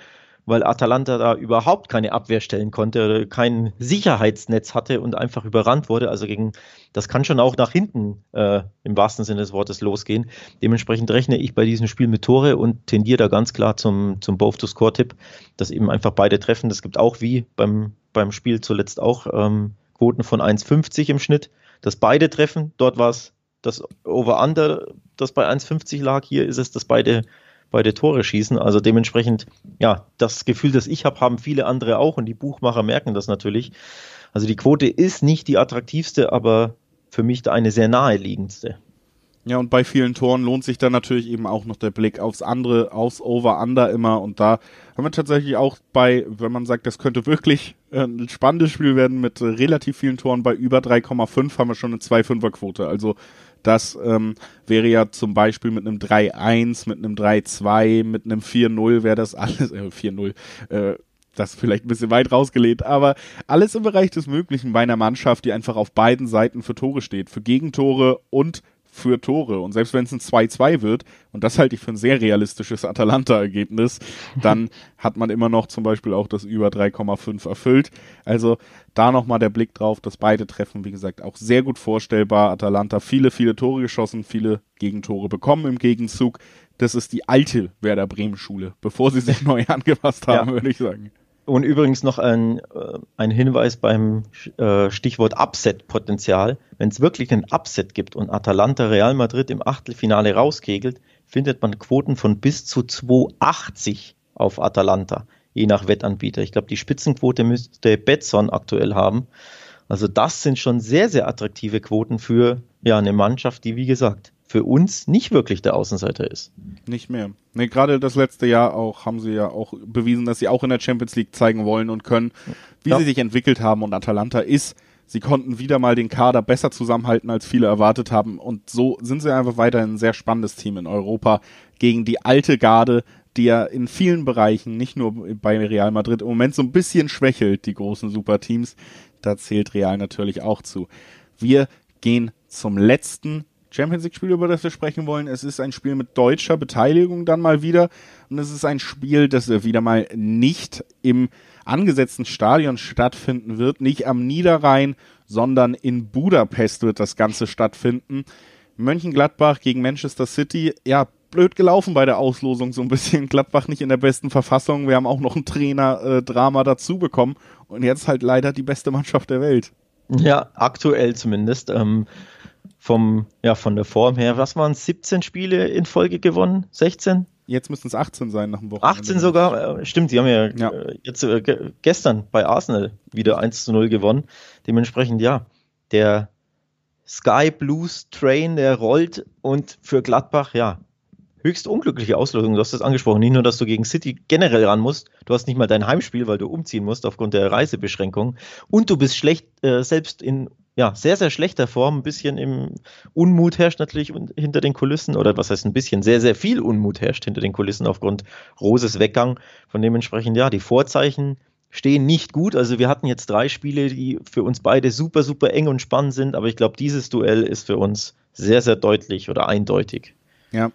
B: weil Atalanta da überhaupt keine Abwehr stellen konnte, kein Sicherheitsnetz hatte und einfach überrannt wurde. Also gegen, das kann schon auch nach hinten äh, im wahrsten Sinne des Wortes losgehen. Dementsprechend rechne ich bei diesem Spiel mit Tore und tendiere da ganz klar zum, zum Both-to-Score-Tipp, dass eben einfach beide treffen. Das gibt auch wie beim, beim Spiel zuletzt auch ähm, Quoten von 1,50 im Schnitt, dass beide treffen. Dort war es das Over-Under, das bei 1,50 lag. Hier ist es, dass beide beide Tore schießen. Also dementsprechend, ja, das Gefühl, das ich habe, haben viele andere auch und die Buchmacher merken das natürlich. Also die Quote ist nicht die attraktivste, aber für mich da eine sehr naheliegendste.
A: Ja, und bei vielen Toren lohnt sich dann natürlich eben auch noch der Blick aufs andere, aufs Over-Under immer. Und da haben wir tatsächlich auch bei, wenn man sagt, das könnte wirklich ein spannendes Spiel werden mit relativ vielen Toren, bei über 3,5 haben wir schon eine 2-5er-Quote. Also das ähm, wäre ja zum Beispiel mit einem 3-1, mit einem 3-2, mit einem 4-0 wäre das alles, äh, 4-0, äh, das vielleicht ein bisschen weit rausgelehnt, aber alles im Bereich des Möglichen bei einer Mannschaft, die einfach auf beiden Seiten für Tore steht, für Gegentore und für Tore. Und selbst wenn es ein 2-2 wird, und das halte ich für ein sehr realistisches Atalanta-Ergebnis, dann hat man immer noch zum Beispiel auch das über 3,5 erfüllt. Also da nochmal der Blick drauf, dass beide Treffen, wie gesagt, auch sehr gut vorstellbar. Atalanta viele, viele Tore geschossen, viele Gegentore bekommen im Gegenzug. Das ist die alte Werder Bremen-Schule, bevor sie sich neu angepasst haben, ja. würde ich sagen.
B: Und übrigens noch ein, äh, ein Hinweis beim äh, Stichwort Upset-Potenzial. Wenn es wirklich ein Upset gibt und Atalanta Real Madrid im Achtelfinale rauskegelt, findet man Quoten von bis zu 2,80 auf Atalanta, je nach Wettanbieter. Ich glaube, die Spitzenquote müsste Betson aktuell haben. Also das sind schon sehr, sehr attraktive Quoten für ja, eine Mannschaft, die, wie gesagt, für uns nicht wirklich der Außenseiter ist.
A: Nicht mehr. Nee, gerade das letzte Jahr auch haben sie ja auch bewiesen, dass sie auch in der Champions League zeigen wollen und können, wie ja. sie sich entwickelt haben und Atalanta ist. Sie konnten wieder mal den Kader besser zusammenhalten, als viele erwartet haben. Und so sind sie einfach weiterhin ein sehr spannendes Team in Europa gegen die alte Garde, die ja in vielen Bereichen, nicht nur bei Real Madrid, im Moment so ein bisschen schwächelt, die großen Superteams. Da zählt Real natürlich auch zu. Wir gehen zum letzten Champions League-Spiel, über das wir sprechen wollen. Es ist ein Spiel mit deutscher Beteiligung dann mal wieder. Und es ist ein Spiel, das wieder mal nicht im angesetzten Stadion stattfinden wird. Nicht am Niederrhein, sondern in Budapest wird das Ganze stattfinden. Mönchengladbach gegen Manchester City. Ja, blöd gelaufen bei der Auslosung so ein bisschen. Gladbach nicht in der besten Verfassung. Wir haben auch noch ein Trainer-Drama dazu bekommen. Und jetzt halt leider die beste Mannschaft der Welt.
B: Ja, aktuell zumindest. Ähm, vom, ja, von der Form her, was waren 17 Spiele in Folge gewonnen? 16?
A: Jetzt müssten es 18 sein nach dem
B: Wochenende. 18 sogar, äh, stimmt, die haben ja, ja. Äh, jetzt äh, gestern bei Arsenal wieder 1 zu 0 gewonnen. Dementsprechend, ja, der Sky Blues Train, der rollt und für Gladbach, ja, höchst unglückliche Auslösung. Du hast das angesprochen. Nicht nur, dass du gegen City generell ran musst. Du hast nicht mal dein Heimspiel, weil du umziehen musst aufgrund der Reisebeschränkung. Und du bist schlecht, äh, selbst in ja, sehr, sehr schlechter Form. Ein bisschen im Unmut herrscht natürlich hinter den Kulissen, oder was heißt ein bisschen, sehr, sehr viel Unmut herrscht hinter den Kulissen aufgrund Roses Weggang. Von dementsprechend, ja, die Vorzeichen stehen nicht gut. Also wir hatten jetzt drei Spiele, die für uns beide super, super eng und spannend sind, aber ich glaube, dieses Duell ist für uns sehr, sehr deutlich oder eindeutig.
A: Ja,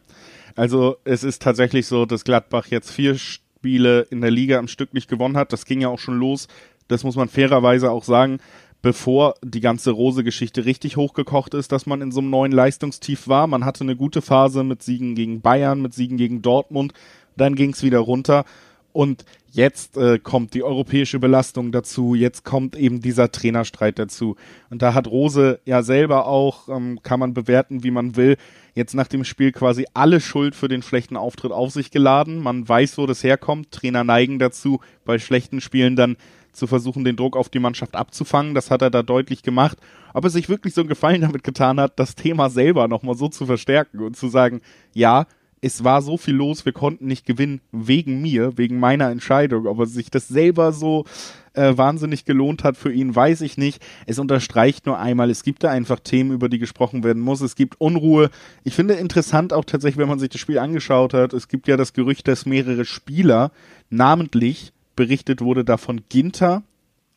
A: also es ist tatsächlich so, dass Gladbach jetzt vier Spiele in der Liga am Stück nicht gewonnen hat. Das ging ja auch schon los. Das muss man fairerweise auch sagen bevor die ganze Rose-Geschichte richtig hochgekocht ist, dass man in so einem neuen Leistungstief war. Man hatte eine gute Phase mit Siegen gegen Bayern, mit Siegen gegen Dortmund, dann ging es wieder runter. Und jetzt äh, kommt die europäische Belastung dazu, jetzt kommt eben dieser Trainerstreit dazu. Und da hat Rose ja selber auch, ähm, kann man bewerten, wie man will, jetzt nach dem Spiel quasi alle Schuld für den schlechten Auftritt auf sich geladen. Man weiß, wo das herkommt. Trainer neigen dazu, bei schlechten Spielen dann zu versuchen, den Druck auf die Mannschaft abzufangen. Das hat er da deutlich gemacht. Ob er sich wirklich so einen Gefallen damit getan hat, das Thema selber nochmal so zu verstärken und zu sagen, ja, es war so viel los, wir konnten nicht gewinnen wegen mir, wegen meiner Entscheidung. Ob er sich das selber so äh, wahnsinnig gelohnt hat für ihn, weiß ich nicht. Es unterstreicht nur einmal, es gibt da einfach Themen, über die gesprochen werden muss. Es gibt Unruhe. Ich finde interessant auch tatsächlich, wenn man sich das Spiel angeschaut hat, es gibt ja das Gerücht, dass mehrere Spieler namentlich berichtet wurde davon Ginter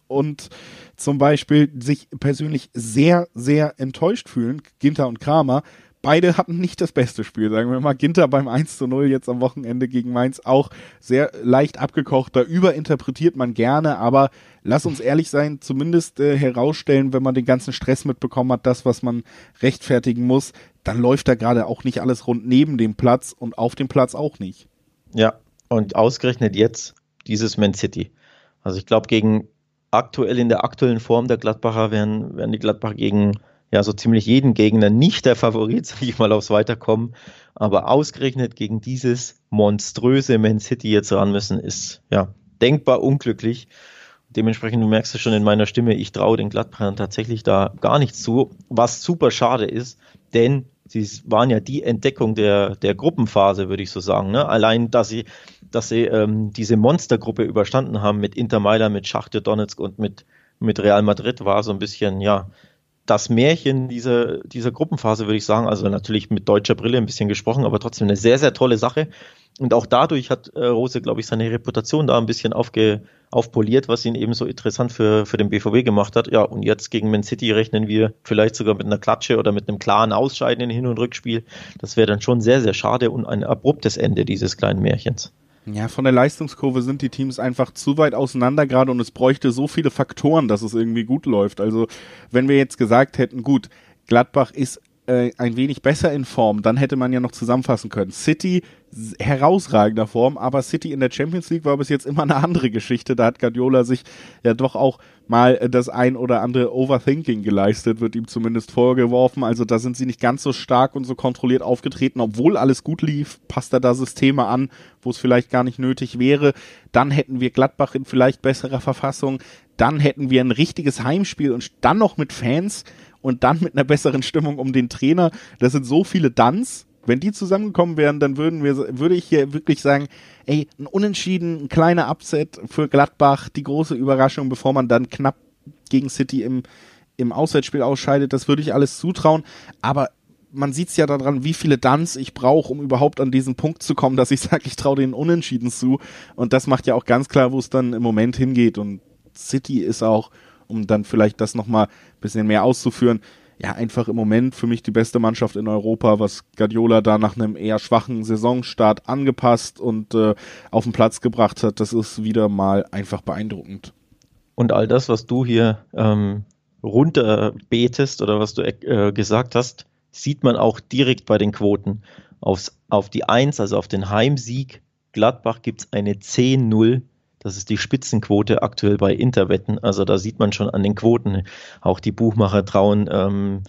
A: und zum Beispiel sich persönlich sehr, sehr enttäuscht fühlen, Ginter und Kramer. Beide hatten nicht das beste Spiel, sagen wir mal. Ginter beim 1 zu 0 jetzt am Wochenende gegen Mainz auch sehr leicht abgekocht. Da überinterpretiert man gerne, aber lass uns ehrlich sein, zumindest äh, herausstellen, wenn man den ganzen Stress mitbekommen hat, das, was man rechtfertigen muss, dann läuft da gerade auch nicht alles rund neben dem Platz und auf dem Platz auch nicht.
B: Ja, und ausgerechnet jetzt dieses Man City. Also ich glaube, gegen aktuell in der aktuellen Form der Gladbacher werden, werden die Gladbacher gegen ja so ziemlich jeden Gegner nicht der Favorit, sage ich mal, aufs Weiterkommen. Aber ausgerechnet gegen dieses monströse Man City jetzt ran müssen, ist ja denkbar unglücklich. Dementsprechend, du merkst es schon in meiner Stimme, ich traue den Gladbachern tatsächlich da gar nichts zu, was super schade ist, denn sie waren ja die Entdeckung der, der Gruppenphase, würde ich so sagen. Ne? Allein, dass sie dass sie ähm, diese Monstergruppe überstanden haben mit Inter Mailand, mit Schachtja Donetsk und mit, mit Real Madrid, war so ein bisschen, ja, das Märchen dieser, dieser Gruppenphase, würde ich sagen. Also natürlich mit deutscher Brille ein bisschen gesprochen, aber trotzdem eine sehr, sehr tolle Sache. Und auch dadurch hat äh, Rose, glaube ich, seine Reputation da ein bisschen aufge, aufpoliert, was ihn eben so interessant für, für den BVB gemacht hat. Ja, und jetzt gegen Man City rechnen wir vielleicht sogar mit einer Klatsche oder mit einem klaren Ausscheiden in Hin- und Rückspiel. Das wäre dann schon sehr, sehr schade und ein abruptes Ende dieses kleinen Märchens.
A: Ja, von der Leistungskurve sind die Teams einfach zu weit auseinander gerade und es bräuchte so viele Faktoren, dass es irgendwie gut läuft. Also, wenn wir jetzt gesagt hätten, gut, Gladbach ist äh, ein wenig besser in Form, dann hätte man ja noch zusammenfassen können. City herausragender Form, aber City in der Champions League war bis jetzt immer eine andere Geschichte. Da hat Guardiola sich ja doch auch mal äh, das ein oder andere Overthinking geleistet, wird ihm zumindest vorgeworfen. Also da sind sie nicht ganz so stark und so kontrolliert aufgetreten, obwohl alles gut lief, passt er da Systeme an, wo es vielleicht gar nicht nötig wäre. Dann hätten wir Gladbach in vielleicht besserer Verfassung. Dann hätten wir ein richtiges Heimspiel und dann noch mit Fans und dann mit einer besseren Stimmung um den Trainer. Das sind so viele Duns. Wenn die zusammengekommen wären, dann würden wir, würde ich hier wirklich sagen, ey, ein Unentschieden, ein kleiner Upset für Gladbach, die große Überraschung, bevor man dann knapp gegen City im, im Auswärtsspiel ausscheidet, das würde ich alles zutrauen. Aber man sieht es ja daran, wie viele Duns ich brauche, um überhaupt an diesen Punkt zu kommen, dass ich sage, ich traue den Unentschieden zu. Und das macht ja auch ganz klar, wo es dann im Moment hingeht. Und City ist auch, um dann vielleicht das nochmal ein bisschen mehr auszuführen, ja, einfach im Moment für mich die beste Mannschaft in Europa, was Guardiola da nach einem eher schwachen Saisonstart angepasst und äh, auf den Platz gebracht hat. Das ist wieder mal einfach beeindruckend.
B: Und all das, was du hier ähm, runterbetest oder was du äh, gesagt hast, sieht man auch direkt bei den Quoten. Aufs, auf die 1, also auf den Heimsieg Gladbach gibt es eine 10-0 das ist die Spitzenquote aktuell bei Interwetten. Also da sieht man schon an den Quoten. Auch die Buchmacher trauen ähm,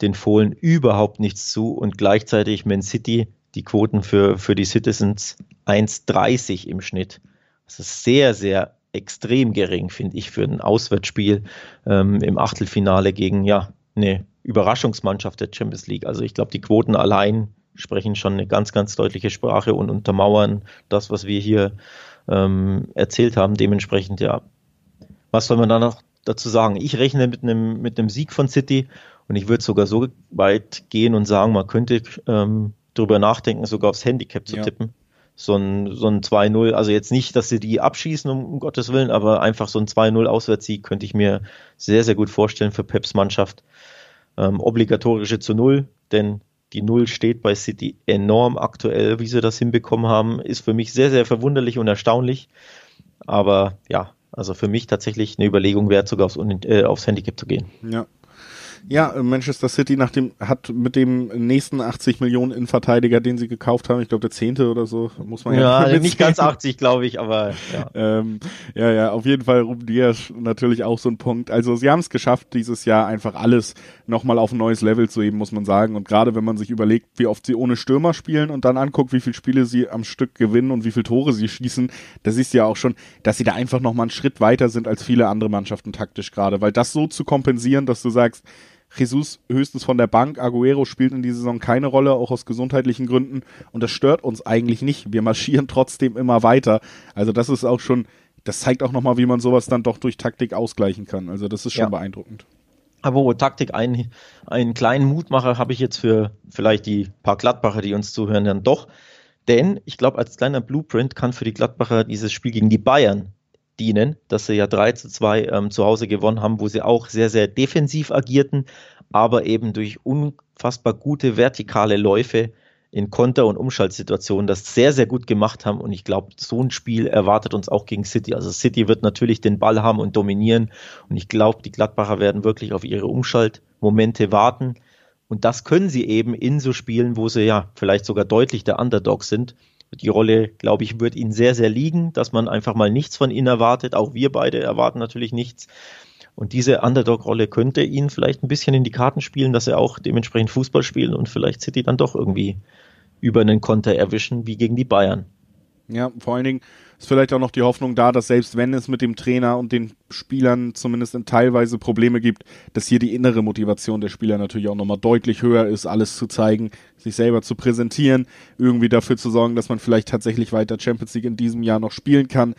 B: den Fohlen überhaupt nichts zu und gleichzeitig Man City die Quoten für, für die Citizens 1,30 im Schnitt. Das ist sehr, sehr extrem gering, finde ich, für ein Auswärtsspiel ähm, im Achtelfinale gegen ja eine Überraschungsmannschaft der Champions League. Also ich glaube, die Quoten allein sprechen schon eine ganz, ganz deutliche Sprache und untermauern das, was wir hier ähm, erzählt haben. Dementsprechend, ja, was soll man da noch dazu sagen? Ich rechne mit einem mit einem Sieg von City und ich würde sogar so weit gehen und sagen, man könnte ähm, darüber nachdenken, sogar aufs Handicap zu ja. tippen. So ein, so ein 2-0, also jetzt nicht, dass sie die abschießen, um, um Gottes Willen, aber einfach so ein 2-0 Auswärtssieg könnte ich mir sehr, sehr gut vorstellen für Peps Mannschaft. Ähm, obligatorische zu Null, denn die Null steht bei City enorm aktuell, wie sie das hinbekommen haben, ist für mich sehr, sehr verwunderlich und erstaunlich. Aber ja, also für mich tatsächlich eine Überlegung wert, sogar aufs, äh, aufs Handicap zu gehen.
A: Ja, ja, Manchester City nach dem, hat mit dem nächsten 80 Millionen Innenverteidiger, den sie gekauft haben, ich glaube der zehnte oder so, muss man
B: ja. Ja, nicht ganz 80, glaube ich, aber
A: ja. ähm, ja, ja, auf jeden Fall Ruben Diaz natürlich auch so ein Punkt. Also sie haben es geschafft, dieses Jahr einfach alles nochmal auf ein neues Level zu heben, muss man sagen. Und gerade wenn man sich überlegt, wie oft sie ohne Stürmer spielen und dann anguckt, wie viele Spiele sie am Stück gewinnen und wie viele Tore sie schießen, da siehst du ja auch schon, dass sie da einfach nochmal einen Schritt weiter sind als viele andere Mannschaften taktisch gerade. Weil das so zu kompensieren, dass du sagst, Jesus höchstens von der Bank. Aguero spielt in dieser Saison keine Rolle, auch aus gesundheitlichen Gründen. Und das stört uns eigentlich nicht. Wir marschieren trotzdem immer weiter. Also das ist auch schon, das zeigt auch nochmal, wie man sowas dann doch durch Taktik ausgleichen kann. Also das ist schon ja. beeindruckend.
B: Aber wo Taktik einen, einen kleinen Mutmacher habe ich jetzt für vielleicht die paar Gladbacher, die uns zuhören, dann doch. Denn ich glaube, als kleiner Blueprint kann für die Gladbacher dieses Spiel gegen die Bayern dienen, dass sie ja 3 zu 2 ähm, zu Hause gewonnen haben, wo sie auch sehr, sehr defensiv agierten, aber eben durch unfassbar gute vertikale Läufe in Konter- und Umschaltsituationen das sehr, sehr gut gemacht haben. Und ich glaube, so ein Spiel erwartet uns auch gegen City. Also City wird natürlich den Ball haben und dominieren. Und ich glaube, die Gladbacher werden wirklich auf ihre Umschaltmomente warten. Und das können sie eben in so Spielen, wo sie ja vielleicht sogar deutlich der Underdog sind. Die Rolle, glaube ich, wird ihnen sehr, sehr liegen, dass man einfach mal nichts von ihnen erwartet. Auch wir beide erwarten natürlich nichts. Und diese Underdog-Rolle könnte ihnen vielleicht ein bisschen in die Karten spielen, dass sie auch dementsprechend Fußball spielen und vielleicht City dann doch irgendwie über einen Konter erwischen, wie gegen die Bayern.
A: Ja, vor allen Dingen ist vielleicht auch noch die Hoffnung da, dass selbst wenn es mit dem Trainer und den Spielern zumindest in teilweise Probleme gibt, dass hier die innere Motivation der Spieler natürlich auch nochmal deutlich höher ist, alles zu zeigen, sich selber zu präsentieren, irgendwie dafür zu sorgen, dass man vielleicht tatsächlich weiter Champions League in diesem Jahr noch spielen kann.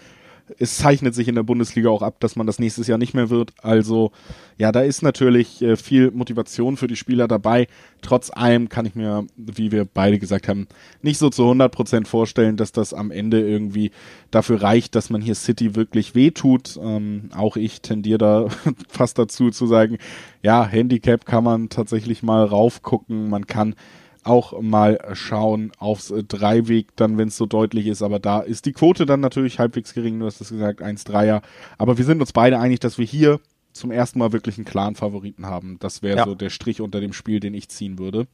A: Es zeichnet sich in der Bundesliga auch ab, dass man das nächstes Jahr nicht mehr wird. Also ja, da ist natürlich äh, viel Motivation für die Spieler dabei. Trotz allem kann ich mir, wie wir beide gesagt haben, nicht so zu 100 Prozent vorstellen, dass das am Ende irgendwie dafür reicht, dass man hier City wirklich wehtut. Ähm, auch ich tendiere da fast dazu zu sagen, ja, Handicap kann man tatsächlich mal raufgucken. Man kann auch mal schauen aufs Dreiweg, dann wenn es so deutlich ist. Aber da ist die Quote dann natürlich halbwegs gering. Du hast es gesagt, 1-3er. Aber wir sind uns beide einig, dass wir hier zum ersten Mal wirklich einen klaren Favoriten haben. Das wäre ja. so der Strich unter dem Spiel, den ich ziehen würde.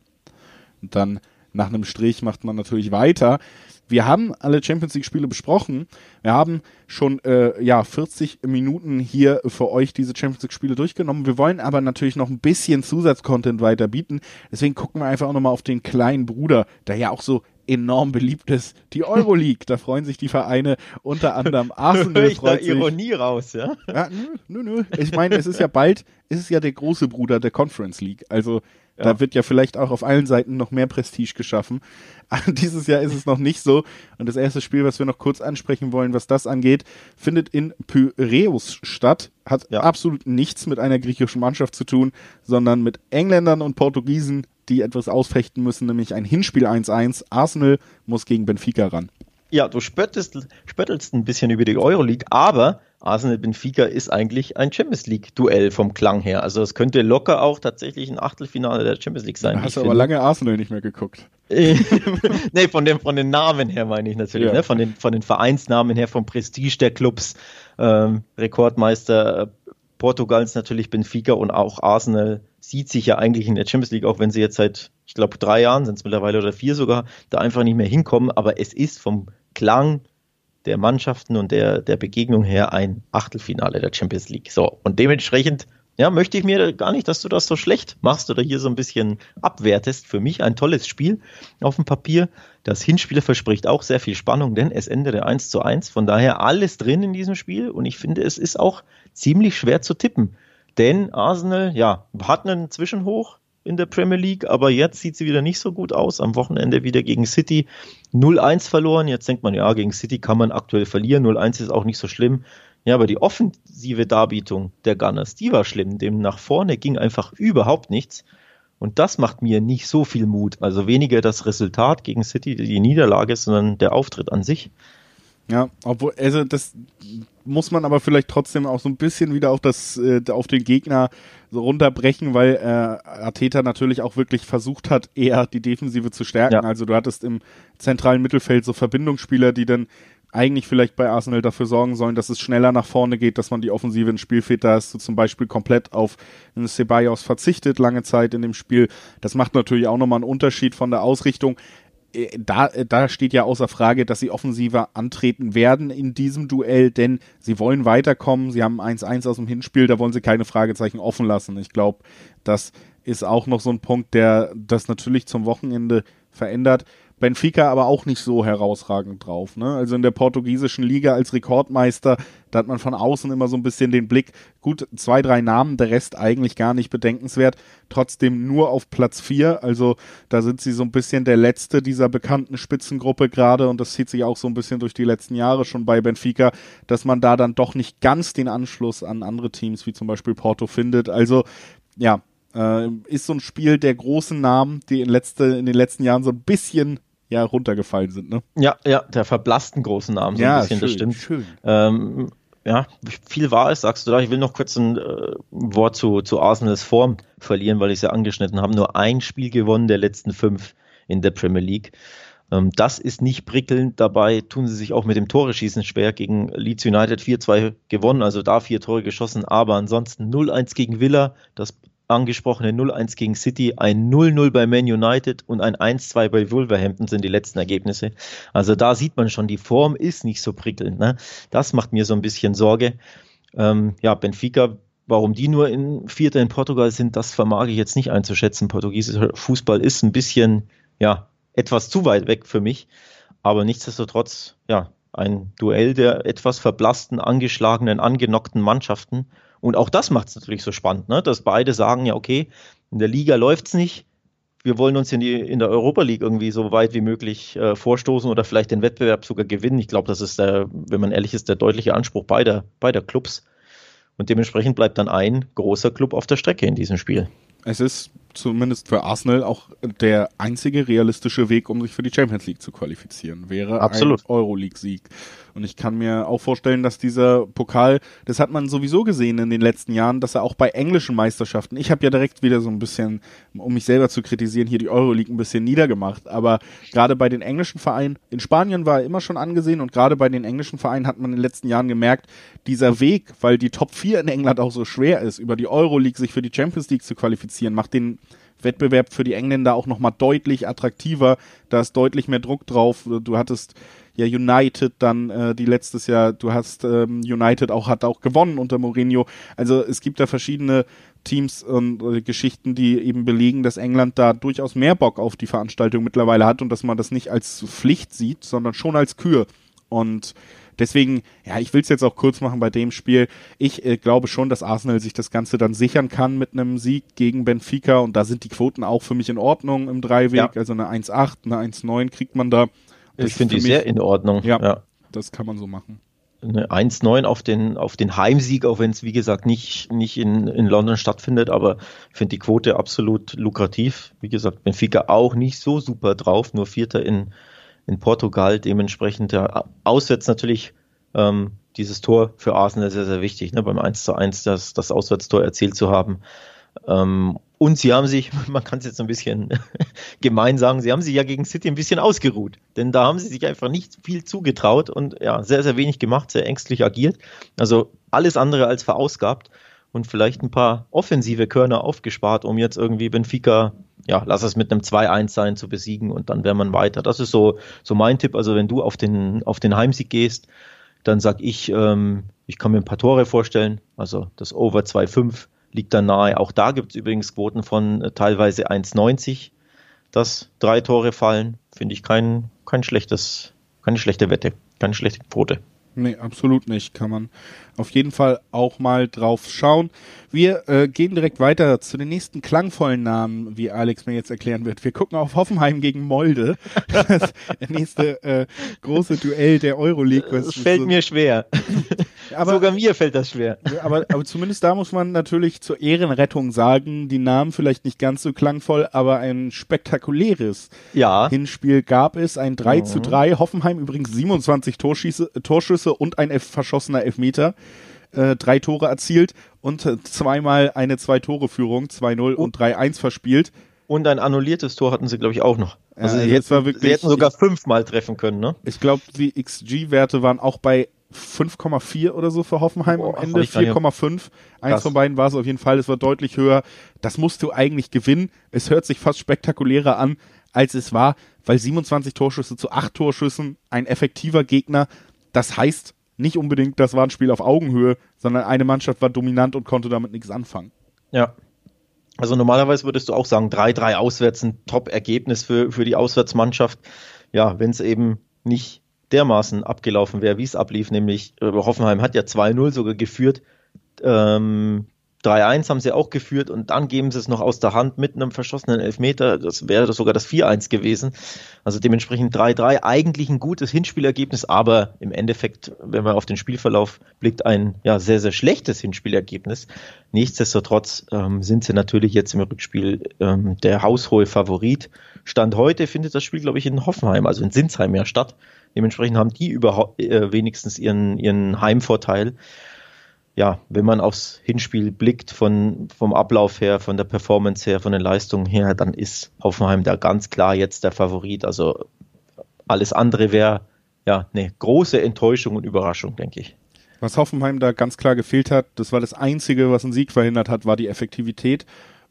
A: Und dann nach einem Strich macht man natürlich weiter. Wir haben alle Champions League Spiele besprochen. Wir haben schon äh, ja 40 Minuten hier für euch diese Champions League Spiele durchgenommen. Wir wollen aber natürlich noch ein bisschen Zusatzcontent weiter bieten. Deswegen gucken wir einfach auch nochmal auf den kleinen Bruder, der ja auch so enorm beliebt ist, die Euroleague. da freuen sich die Vereine unter anderem Arsenal.
B: ich freut da Ironie raus, ja? ja
A: nö, nö, nö. Ich meine, es ist ja bald, es ist ja der große Bruder der Conference League. Also ja. Da wird ja vielleicht auch auf allen Seiten noch mehr Prestige geschaffen. Dieses Jahr ist es noch nicht so. Und das erste Spiel, was wir noch kurz ansprechen wollen, was das angeht, findet in Pyreus statt. Hat ja. absolut nichts mit einer griechischen Mannschaft zu tun, sondern mit Engländern und Portugiesen, die etwas ausfechten müssen, nämlich ein Hinspiel 1-1. Arsenal muss gegen Benfica ran.
B: Ja, du spöttelst, spöttelst ein bisschen über die Euroleague, aber Arsenal Benfica ist eigentlich ein Champions League Duell vom Klang her. Also es könnte locker auch tatsächlich ein Achtelfinale der Champions League sein.
A: Da hast du aber finde. lange Arsenal nicht mehr geguckt.
B: nee, von, dem, von den Namen her meine ich natürlich, ja. ne? von, den, von den Vereinsnamen her, vom Prestige der Clubs. Ähm, Rekordmeister äh, Portugals natürlich Benfica und auch Arsenal sieht sich ja eigentlich in der Champions League, auch wenn sie jetzt seit, ich glaube, drei Jahren sind es mittlerweile oder vier sogar, da einfach nicht mehr hinkommen. Aber es ist vom Klang der Mannschaften und der, der Begegnung her ein Achtelfinale der Champions League. So, und dementsprechend ja, möchte ich mir gar nicht, dass du das so schlecht machst oder hier so ein bisschen abwertest. Für mich ein tolles Spiel auf dem Papier. Das Hinspiel verspricht auch sehr viel Spannung, denn es endete 1 zu 1. Von daher alles drin in diesem Spiel und ich finde, es ist auch ziemlich schwer zu tippen. Denn Arsenal, ja, hat einen Zwischenhoch, in der Premier League, aber jetzt sieht sie wieder nicht so gut aus. Am Wochenende wieder gegen City 0-1 verloren. Jetzt denkt man, ja, gegen City kann man aktuell verlieren. 0-1 ist auch nicht so schlimm. Ja, aber die offensive Darbietung der Gunners, die war schlimm. Dem nach vorne ging einfach überhaupt nichts. Und das macht mir nicht so viel Mut. Also weniger das Resultat gegen City, die Niederlage, sondern der Auftritt an sich.
A: Ja, obwohl, also das muss man aber vielleicht trotzdem auch so ein bisschen wieder auf das, äh, auf den Gegner so runterbrechen, weil äh, Arteta natürlich auch wirklich versucht hat, eher die Defensive zu stärken. Ja. Also du hattest im zentralen Mittelfeld so Verbindungsspieler, die dann eigentlich vielleicht bei Arsenal dafür sorgen sollen, dass es schneller nach vorne geht, dass man die Offensive ins Spiel fährt. Da hast du zum Beispiel komplett auf einen Ceballos verzichtet lange Zeit in dem Spiel. Das macht natürlich auch nochmal einen Unterschied von der Ausrichtung. Äh, da, äh, da steht ja außer Frage, dass sie offensiver antreten werden in diesem Duell, denn sie wollen weiterkommen. Sie haben 1-1 aus dem Hinspiel, da wollen sie keine Fragezeichen offen lassen. Ich glaube, das ist auch noch so ein Punkt, der das natürlich zum Wochenende verändert. Benfica aber auch nicht so herausragend drauf. Ne? Also in der portugiesischen Liga als Rekordmeister, da hat man von außen immer so ein bisschen den Blick, gut, zwei, drei Namen, der Rest eigentlich gar nicht bedenkenswert, trotzdem nur auf Platz vier. Also da sind sie so ein bisschen der letzte dieser bekannten Spitzengruppe gerade und das zieht sich auch so ein bisschen durch die letzten Jahre schon bei Benfica, dass man da dann doch nicht ganz den Anschluss an andere Teams wie zum Beispiel Porto findet. Also ja, äh, ist so ein Spiel der großen Namen, die in, letzte, in den letzten Jahren so ein bisschen ja runtergefallen sind, ne?
B: Ja, ja, der verblassten großen Namen so ja, ein bisschen, schön, das stimmt. Schön. Ähm, ja, viel war es, sagst du da. Ich will noch kurz ein äh, Wort zu, zu Arsenals Form verlieren, weil ich es ja angeschnitten habe. Nur ein Spiel gewonnen der letzten fünf in der Premier League. Ähm, das ist nicht prickelnd. Dabei tun sie sich auch mit dem Tore-Schießen schwer. Gegen Leeds United 4-2 gewonnen, also da vier Tore geschossen, aber ansonsten 0-1 gegen Villa. Das angesprochene 0-1 gegen City, ein 0-0 bei Man United und ein 1-2 bei Wolverhampton sind die letzten Ergebnisse. Also da sieht man schon, die Form ist nicht so prickelnd. Ne? Das macht mir so ein bisschen Sorge. Ähm, ja, Benfica, warum die nur in Vierter in Portugal sind, das vermag ich jetzt nicht einzuschätzen. Portugiesischer Fußball ist ein bisschen, ja, etwas zu weit weg für mich. Aber nichtsdestotrotz, ja, ein Duell der etwas verblassten, angeschlagenen, angenockten Mannschaften. Und auch das macht es natürlich so spannend, ne? dass beide sagen, ja, okay, in der Liga läuft es nicht, wir wollen uns in, die, in der Europa League irgendwie so weit wie möglich äh, vorstoßen oder vielleicht den Wettbewerb sogar gewinnen. Ich glaube, das ist der, wenn man ehrlich ist, der deutliche Anspruch beider, beider Clubs. Und dementsprechend bleibt dann ein großer Club auf der Strecke in diesem Spiel.
A: Es ist zumindest für Arsenal auch der einzige realistische Weg, um sich für die Champions League zu qualifizieren, wäre
B: Absolut.
A: ein Euroleague-Sieg. Und ich kann mir auch vorstellen, dass dieser Pokal, das hat man sowieso gesehen in den letzten Jahren, dass er auch bei englischen Meisterschaften, ich habe ja direkt wieder so ein bisschen, um mich selber zu kritisieren, hier die Euroleague ein bisschen niedergemacht, aber gerade bei den englischen Vereinen, in Spanien war er immer schon angesehen und gerade bei den englischen Vereinen hat man in den letzten Jahren gemerkt, dieser Weg, weil die Top 4 in England auch so schwer ist, über die Euroleague sich für die Champions League zu qualifizieren, macht den Wettbewerb für die Engländer auch nochmal deutlich attraktiver. Da ist deutlich mehr Druck drauf. Du hattest ja United dann äh, die letztes Jahr, du hast ähm, United auch hat auch gewonnen unter Mourinho. Also es gibt da verschiedene Teams und äh, Geschichten, die eben belegen, dass England da durchaus mehr Bock auf die Veranstaltung mittlerweile hat und dass man das nicht als Pflicht sieht, sondern schon als Kür. Und Deswegen, ja, ich will es jetzt auch kurz machen bei dem Spiel. Ich äh, glaube schon, dass Arsenal sich das Ganze dann sichern kann mit einem Sieg gegen Benfica und da sind die Quoten auch für mich in Ordnung im Dreiweg. Ja. Also eine 1,8, eine 1,9 kriegt man da.
B: Das ich finde die sehr in Ordnung.
A: Ja, ja, das kann man so machen.
B: Eine 1,9 auf den, auf den Heimsieg, auch wenn es wie gesagt nicht, nicht in, in London stattfindet, aber ich finde die Quote absolut lukrativ. Wie gesagt, Benfica auch nicht so super drauf, nur Vierter in, in Portugal. Dementsprechend ja, auswärts natürlich ähm, dieses Tor für Arsenal sehr, sehr wichtig, ne? beim 1 zu 1 das, das Auswärtstor erzielt zu haben. Ähm, und sie haben sich, man kann es jetzt ein bisschen gemein sagen, sie haben sich ja gegen City ein bisschen ausgeruht. Denn da haben sie sich einfach nicht viel zugetraut und ja, sehr, sehr wenig gemacht, sehr ängstlich agiert. Also alles andere als verausgabt und vielleicht ein paar offensive Körner aufgespart, um jetzt irgendwie Benfica ja, lass es mit einem 2-1 sein zu besiegen und dann wäre man weiter. Das ist so, so mein Tipp. Also wenn du auf den, auf den Heimsieg gehst, dann sag ich, ähm, ich kann mir ein paar Tore vorstellen. Also das Over 2-5 liegt dann nahe. Auch da gibt es übrigens Quoten von äh, teilweise 1,90, dass drei Tore fallen. Finde ich kein, kein schlechtes, keine schlechte Wette, keine schlechte Quote.
A: Nee, absolut nicht. Kann man auf jeden Fall auch mal drauf schauen. Wir äh, gehen direkt weiter zu den nächsten klangvollen Namen, wie Alex mir jetzt erklären wird. Wir gucken auf Hoffenheim gegen Molde. das nächste äh, große Duell der Euroleague.
B: Das fällt so mir schwer. Aber, Sogar mir fällt das schwer.
A: Aber, aber zumindest da muss man natürlich zur Ehrenrettung sagen, die Namen vielleicht nicht ganz so klangvoll, aber ein spektakuläres
B: ja.
A: Hinspiel gab es. Ein 3 mhm. zu 3. Hoffenheim übrigens 27 Torschieße, Torschüsse und ein verschossener Elfmeter äh, drei Tore erzielt und äh, zweimal eine Zwei-Tore-Führung, 2-0 und 3-1 verspielt.
B: Und ein annulliertes Tor hatten sie, glaube ich, auch noch.
A: Also, ja, sie, hätten,
B: wirklich, sie hätten sogar fünfmal treffen können, ne?
A: Ich glaube, die XG-Werte waren auch bei 5,4 oder so für Hoffenheim oh, am Ende, 4,5. Eins von beiden war es auf jeden Fall, es war deutlich höher. Das musst du eigentlich gewinnen. Es hört sich fast spektakulärer an, als es war, weil 27 Torschüsse zu 8 Torschüssen, ein effektiver Gegner. Das heißt, nicht unbedingt, das war ein Spiel auf Augenhöhe, sondern eine Mannschaft war dominant und konnte damit nichts anfangen.
B: Ja. Also normalerweise würdest du auch sagen, 3-3 auswärts ein Top-Ergebnis für, für die Auswärtsmannschaft. Ja, wenn es eben nicht dermaßen abgelaufen wäre, wie es ablief, nämlich äh, Hoffenheim hat ja 2-0 sogar geführt. Ähm, 3-1 haben sie auch geführt und dann geben sie es noch aus der Hand mit einem verschossenen Elfmeter. Das wäre sogar das 4-1 gewesen. Also dementsprechend 3-3. Eigentlich ein gutes Hinspielergebnis, aber im Endeffekt, wenn man auf den Spielverlauf blickt, ein ja, sehr, sehr schlechtes Hinspielergebnis. Nichtsdestotrotz ähm, sind sie natürlich jetzt im Rückspiel ähm, der haushohe Favorit. Stand heute findet das Spiel, glaube ich, in Hoffenheim, also in Sinsheim ja statt. Dementsprechend haben die überhaupt äh, wenigstens ihren, ihren Heimvorteil ja, wenn man aufs Hinspiel blickt, von, vom Ablauf her, von der Performance her, von den Leistungen her, dann ist Hoffenheim da ganz klar jetzt der Favorit. Also alles andere wäre ja eine große Enttäuschung und Überraschung, denke ich.
A: Was Hoffenheim da ganz klar gefehlt hat, das war das Einzige, was einen Sieg verhindert hat, war die Effektivität.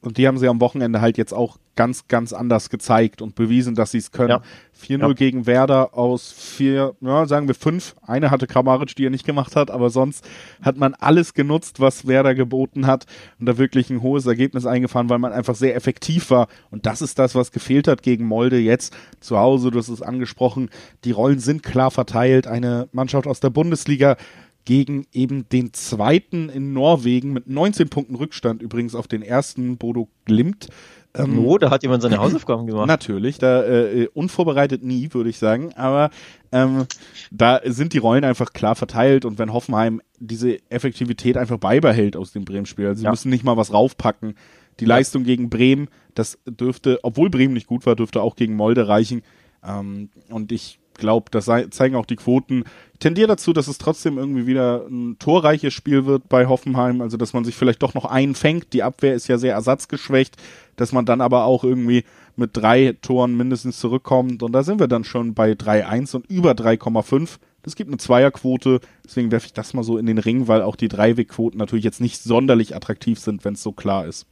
A: Und die haben sie am Wochenende halt jetzt auch ganz, ganz anders gezeigt und bewiesen, dass sie es können. Ja. 4-0 ja. gegen Werder aus vier, ja, sagen wir fünf. Eine hatte Kramaric, die er nicht gemacht hat, aber sonst hat man alles genutzt, was Werder geboten hat und da wirklich ein hohes Ergebnis eingefahren, weil man einfach sehr effektiv war. Und das ist das, was gefehlt hat gegen Molde jetzt zu Hause. Du hast es angesprochen. Die Rollen sind klar verteilt. Eine Mannschaft aus der Bundesliga gegen eben den zweiten in Norwegen mit 19 Punkten Rückstand übrigens auf den ersten Bodo Glimt.
B: Ähm, oh, da hat jemand seine Hausaufgaben gemacht.
A: Natürlich, da äh, unvorbereitet nie, würde ich sagen. Aber ähm, da sind die Rollen einfach klar verteilt und wenn Hoffenheim diese Effektivität einfach beibehält aus dem Bremen-Spiel, also sie ja. müssen nicht mal was raufpacken. Die ja. Leistung gegen Bremen, das dürfte, obwohl Bremen nicht gut war, dürfte auch gegen Molde reichen. Ähm, und ich glaube, das zeigen auch die Quoten. Ich tendiere dazu, dass es trotzdem irgendwie wieder ein torreiches Spiel wird bei Hoffenheim, also dass man sich vielleicht doch noch einfängt. Die Abwehr ist ja sehr ersatzgeschwächt, dass man dann aber auch irgendwie mit drei Toren mindestens zurückkommt. Und da sind wir dann schon bei 3-1 und über 3,5. Das gibt eine Zweierquote, deswegen werfe ich das mal so in den Ring, weil auch die Dreiwegquoten natürlich jetzt nicht sonderlich attraktiv sind, wenn es so klar ist.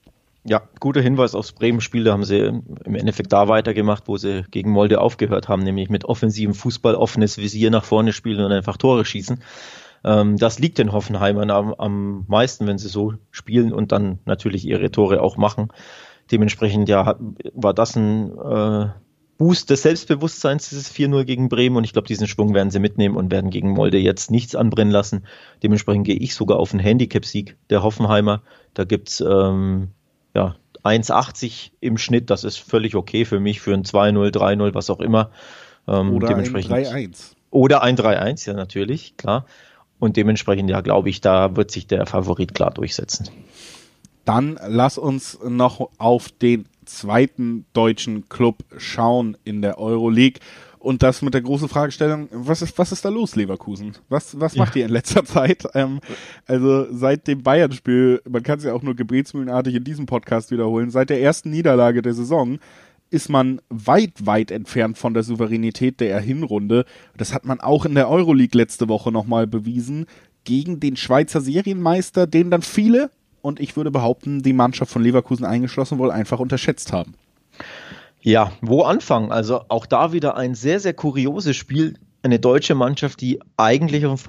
B: Ja, guter Hinweis aufs Bremen-Spiel. Da haben sie im Endeffekt da weitergemacht, wo sie gegen Molde aufgehört haben, nämlich mit offensivem Fußball, offenes Visier nach vorne spielen und einfach Tore schießen. Ähm, das liegt den Hoffenheimern am, am meisten, wenn sie so spielen und dann natürlich ihre Tore auch machen. Dementsprechend ja war das ein äh, Boost des Selbstbewusstseins, dieses 4-0 gegen Bremen und ich glaube, diesen Schwung werden sie mitnehmen und werden gegen Molde jetzt nichts anbrennen lassen. Dementsprechend gehe ich sogar auf einen Handicap-Sieg der Hoffenheimer. Da gibt's ähm, ja, 1,80 im Schnitt, das ist völlig okay für mich, für ein 2-0, 3-0, was auch immer.
A: Ähm, oder dementsprechend, ein 3-1.
B: Oder ein 3-1, ja natürlich, klar. Und dementsprechend, ja, glaube ich, da wird sich der Favorit klar durchsetzen.
A: Dann lass uns noch auf den zweiten deutschen Club schauen in der Euroleague. Und das mit der großen Fragestellung, was ist, was ist da los, Leverkusen? Was, was macht ihr in letzter Zeit? Ähm, also seit dem Bayern-Spiel, man kann es ja auch nur gebetsmühlenartig in diesem Podcast wiederholen, seit der ersten Niederlage der Saison ist man weit, weit entfernt von der Souveränität der Hinrunde. Das hat man auch in der Euroleague letzte Woche nochmal bewiesen. Gegen den Schweizer Serienmeister, den dann viele, und ich würde behaupten, die Mannschaft von Leverkusen eingeschlossen, wohl einfach unterschätzt haben.
B: Ja, wo anfangen? Also auch da wieder ein sehr, sehr kurioses Spiel. Eine deutsche Mannschaft, die eigentlich auf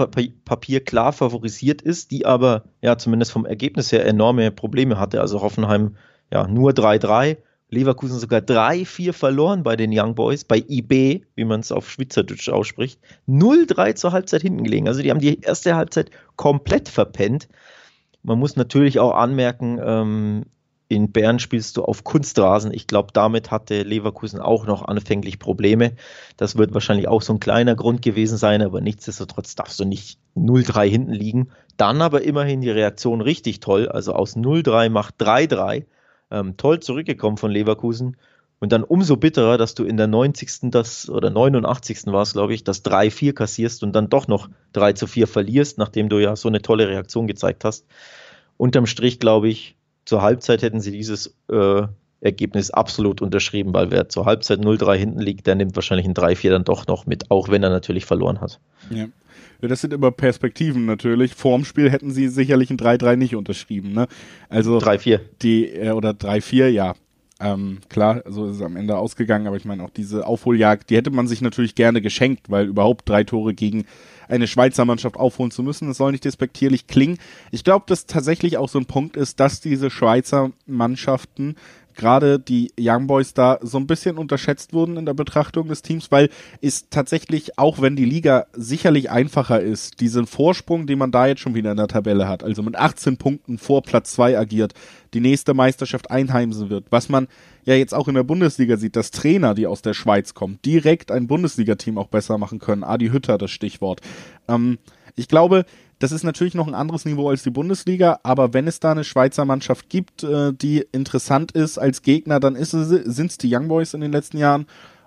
B: Papier klar favorisiert ist, die aber ja zumindest vom Ergebnis her enorme Probleme hatte. Also Hoffenheim ja nur 3-3, Leverkusen sogar 3-4 verloren bei den Young Boys, bei IB, wie man es auf Schweizerdeutsch ausspricht. 0-3 zur Halbzeit hinten gelegen. Also die haben die erste Halbzeit komplett verpennt. Man muss natürlich auch anmerken, ähm, in Bern spielst du auf Kunstrasen. Ich glaube, damit hatte Leverkusen auch noch anfänglich Probleme. Das wird wahrscheinlich auch so ein kleiner Grund gewesen sein, aber nichtsdestotrotz darfst du nicht 0-3 hinten liegen. Dann aber immerhin die Reaktion richtig toll. Also aus 0-3 macht 3-3. Ähm, toll zurückgekommen von Leverkusen. Und dann umso bitterer, dass du in der 90. das oder 89. war es, glaube ich, das 3-4 kassierst und dann doch noch 3 4 verlierst, nachdem du ja so eine tolle Reaktion gezeigt hast. Unterm Strich, glaube ich, zur Halbzeit hätten sie dieses äh, Ergebnis absolut unterschrieben, weil wer zur Halbzeit 0-3 hinten liegt, der nimmt wahrscheinlich ein 3-4 dann doch noch mit, auch wenn er natürlich verloren hat.
A: Ja. ja das sind immer Perspektiven natürlich. Vorm Spiel hätten sie sicherlich ein 3-3 nicht unterschrieben. Ne? Also
B: 3-4.
A: Die, äh, oder 3-4, ja. Ähm, klar, so ist es am Ende ausgegangen, aber ich meine auch diese Aufholjagd, die hätte man sich natürlich gerne geschenkt, weil überhaupt drei Tore gegen eine Schweizer Mannschaft aufholen zu müssen. Das soll nicht despektierlich klingen. Ich glaube, dass tatsächlich auch so ein Punkt ist, dass diese Schweizer Mannschaften gerade die Young Boys da so ein bisschen unterschätzt wurden in der Betrachtung des Teams, weil es tatsächlich, auch wenn die Liga sicherlich einfacher ist, diesen Vorsprung, den man da jetzt schon wieder in der Tabelle hat, also mit 18 Punkten vor Platz 2 agiert, die nächste Meisterschaft einheimsen wird, was man ja jetzt auch in der Bundesliga sieht, dass Trainer, die aus der Schweiz kommen, direkt ein Bundesliga-Team auch besser machen können. Adi Hütter, das Stichwort. Ähm, ich glaube, das ist natürlich noch ein anderes Niveau als die Bundesliga, aber wenn es da eine Schweizer Mannschaft gibt, äh, die interessant ist als Gegner, dann ist es, sind es die Young Boys in den letzten Jahren.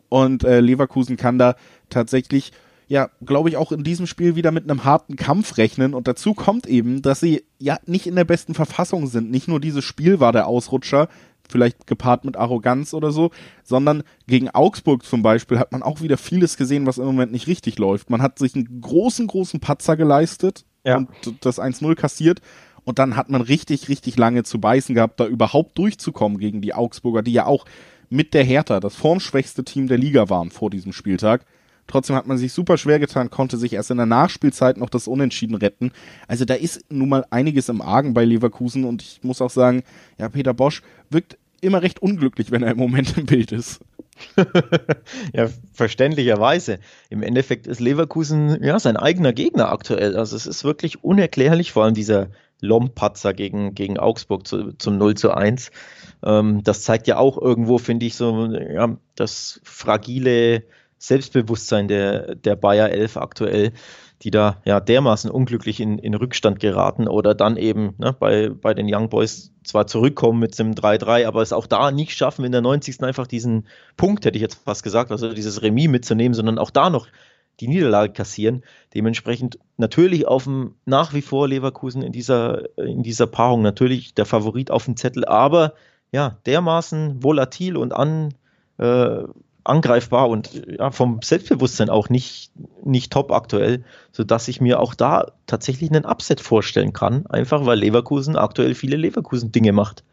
A: Und äh, Leverkusen kann da tatsächlich, ja, glaube ich, auch in diesem Spiel wieder mit einem harten Kampf rechnen. Und dazu kommt eben, dass sie ja nicht in der besten Verfassung sind. Nicht nur dieses Spiel war der Ausrutscher, vielleicht gepaart mit Arroganz oder so, sondern gegen Augsburg zum Beispiel hat man auch wieder vieles gesehen, was im Moment nicht richtig läuft. Man hat sich einen großen, großen Patzer geleistet ja. und das 1-0 kassiert. Und dann hat man richtig, richtig lange zu beißen gehabt, da überhaupt durchzukommen gegen die Augsburger, die ja auch mit der Hertha das formschwächste Team der Liga waren vor diesem Spieltag. Trotzdem hat man sich super schwer getan, konnte sich erst in der Nachspielzeit noch das Unentschieden retten. Also da ist nun mal einiges im Argen bei Leverkusen und ich muss auch sagen, ja, Peter Bosch wirkt immer recht unglücklich, wenn er im Moment im Bild ist.
B: ja, verständlicherweise. Im Endeffekt ist Leverkusen ja sein eigener Gegner aktuell. Also es ist wirklich unerklärlich, vor allem dieser Lompatzer gegen, gegen Augsburg zu, zum 0 zu 1. Ähm, das zeigt ja auch irgendwo, finde ich, so ja, das fragile Selbstbewusstsein der, der Bayer 11 aktuell, die da ja dermaßen unglücklich in, in Rückstand geraten oder dann eben ne, bei, bei den Young Boys zwar zurückkommen mit dem 3-3, aber es auch da nicht schaffen, in der 90. einfach diesen Punkt, hätte ich jetzt fast gesagt, also dieses Remis mitzunehmen, sondern auch da noch die Niederlage kassieren. Dementsprechend natürlich auf dem nach wie vor Leverkusen in dieser, in dieser Paarung natürlich der Favorit auf dem Zettel, aber ja, dermaßen volatil und an, äh, angreifbar und ja, vom Selbstbewusstsein auch nicht, nicht top aktuell, sodass ich mir auch da tatsächlich einen Upset vorstellen kann, einfach weil Leverkusen aktuell viele Leverkusen-Dinge macht.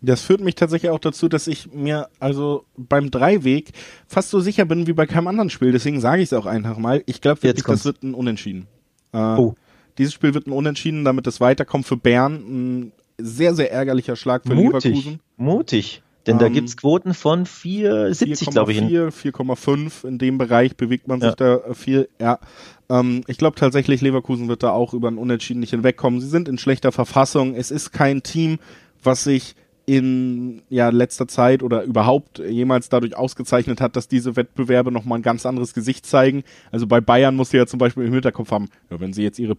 A: Das führt mich tatsächlich auch dazu, dass ich mir also beim Dreiweg fast so sicher bin wie bei keinem anderen Spiel. Deswegen sage ich es auch einfach mal. Ich glaube wirklich, das wird ein Unentschieden. Äh, oh. Dieses Spiel wird ein Unentschieden, damit es weiterkommt für Bern. Ein sehr, sehr ärgerlicher Schlag für
B: Mutig.
A: Leverkusen.
B: Mutig. Denn da ähm, gibt's Quoten von 4,70, glaube ich.
A: 4,5 in dem Bereich bewegt man sich ja. da äh, viel. Ja, ähm, ich glaube tatsächlich, Leverkusen wird da auch über ein Unentschieden nicht hinwegkommen. Sie sind in schlechter Verfassung. Es ist kein Team, was sich in ja letzter Zeit oder überhaupt jemals dadurch ausgezeichnet hat, dass diese Wettbewerbe nochmal ein ganz anderes Gesicht zeigen. Also bei Bayern muss sie ja zum Beispiel im Hinterkopf haben, ja, wenn sie jetzt ihre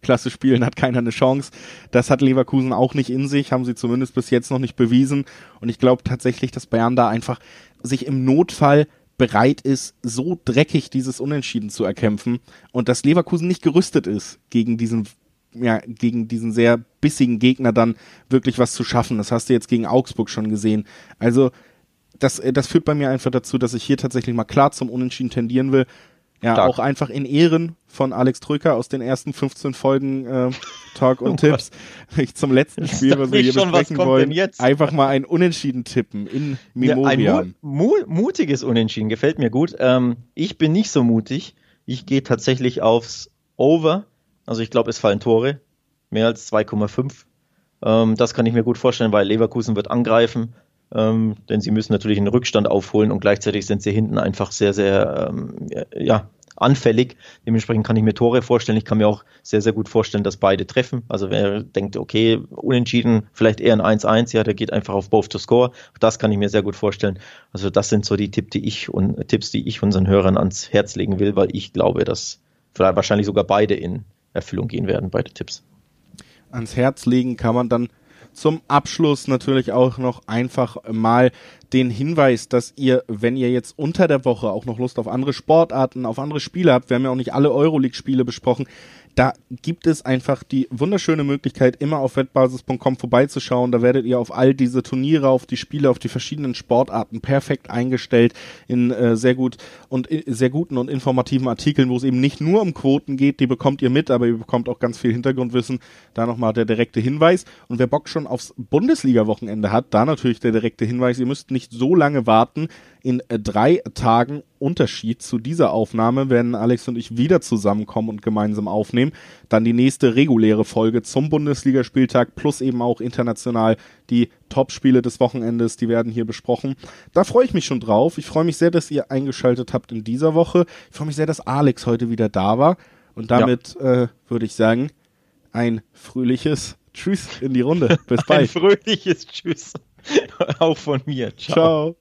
A: Pokalklasse spielen, hat keiner eine Chance. Das hat Leverkusen auch nicht in sich, haben sie zumindest bis jetzt noch nicht bewiesen. Und ich glaube tatsächlich, dass Bayern da einfach sich im Notfall bereit ist, so dreckig dieses Unentschieden zu erkämpfen und dass Leverkusen nicht gerüstet ist gegen diesen ja, gegen diesen sehr bissigen Gegner dann wirklich was zu schaffen. Das hast du jetzt gegen Augsburg schon gesehen. Also, das, äh, das führt bei mir einfach dazu, dass ich hier tatsächlich mal klar zum Unentschieden tendieren will. Ja, Stark. auch einfach in Ehren von Alex Trücker aus den ersten 15 Folgen äh, Talk und Tipps. Ich zum letzten Spiel, was wir hier schon, besprechen wollen, einfach mal ein Unentschieden tippen in Memoriam. Ja, ein
B: mu mu mutiges Unentschieden, gefällt mir gut. Ähm, ich bin nicht so mutig. Ich gehe tatsächlich aufs Over also ich glaube, es fallen Tore, mehr als 2,5. Ähm, das kann ich mir gut vorstellen, weil Leverkusen wird angreifen, ähm, denn sie müssen natürlich einen Rückstand aufholen und gleichzeitig sind sie hinten einfach sehr, sehr ähm, ja, anfällig. Dementsprechend kann ich mir Tore vorstellen. Ich kann mir auch sehr, sehr gut vorstellen, dass beide treffen. Also wer denkt, okay, unentschieden, vielleicht eher ein 1-1, ja, der geht einfach auf both to score. Das kann ich mir sehr gut vorstellen. Also das sind so die Tipps, die ich und Tipps, die ich unseren Hörern ans Herz legen will, weil ich glaube, dass vielleicht wahrscheinlich sogar beide in Erfüllung gehen werden, beide Tipps.
A: Ans Herz legen kann man dann zum Abschluss natürlich auch noch einfach mal den Hinweis, dass ihr, wenn ihr jetzt unter der Woche auch noch Lust auf andere Sportarten, auf andere Spiele habt, wir haben ja auch nicht alle Euroleague-Spiele besprochen, da gibt es einfach die wunderschöne Möglichkeit, immer auf wettbasis.com vorbeizuschauen. Da werdet ihr auf all diese Turniere, auf die Spiele, auf die verschiedenen Sportarten perfekt eingestellt in äh, sehr gut und äh, sehr guten und informativen Artikeln, wo es eben nicht nur um Quoten geht, die bekommt ihr mit, aber ihr bekommt auch ganz viel Hintergrundwissen. Da nochmal der direkte Hinweis. Und wer Bock schon aufs Bundesliga-Wochenende hat, da natürlich der direkte Hinweis, ihr müsst nicht so lange warten in äh, drei Tagen Unterschied zu dieser Aufnahme werden Alex und ich wieder zusammenkommen und gemeinsam aufnehmen. Dann die nächste reguläre Folge zum Bundesligaspieltag plus eben auch international die Topspiele des Wochenendes, die werden hier besprochen. Da freue ich mich schon drauf. Ich freue mich sehr, dass ihr eingeschaltet habt in dieser Woche. Ich freue mich sehr, dass Alex heute wieder da war. Und damit ja. äh, würde ich sagen, ein fröhliches Tschüss in die Runde. Bis bald. Ein
B: fröhliches Tschüss. Auch von mir.
A: Ciao. Ciao.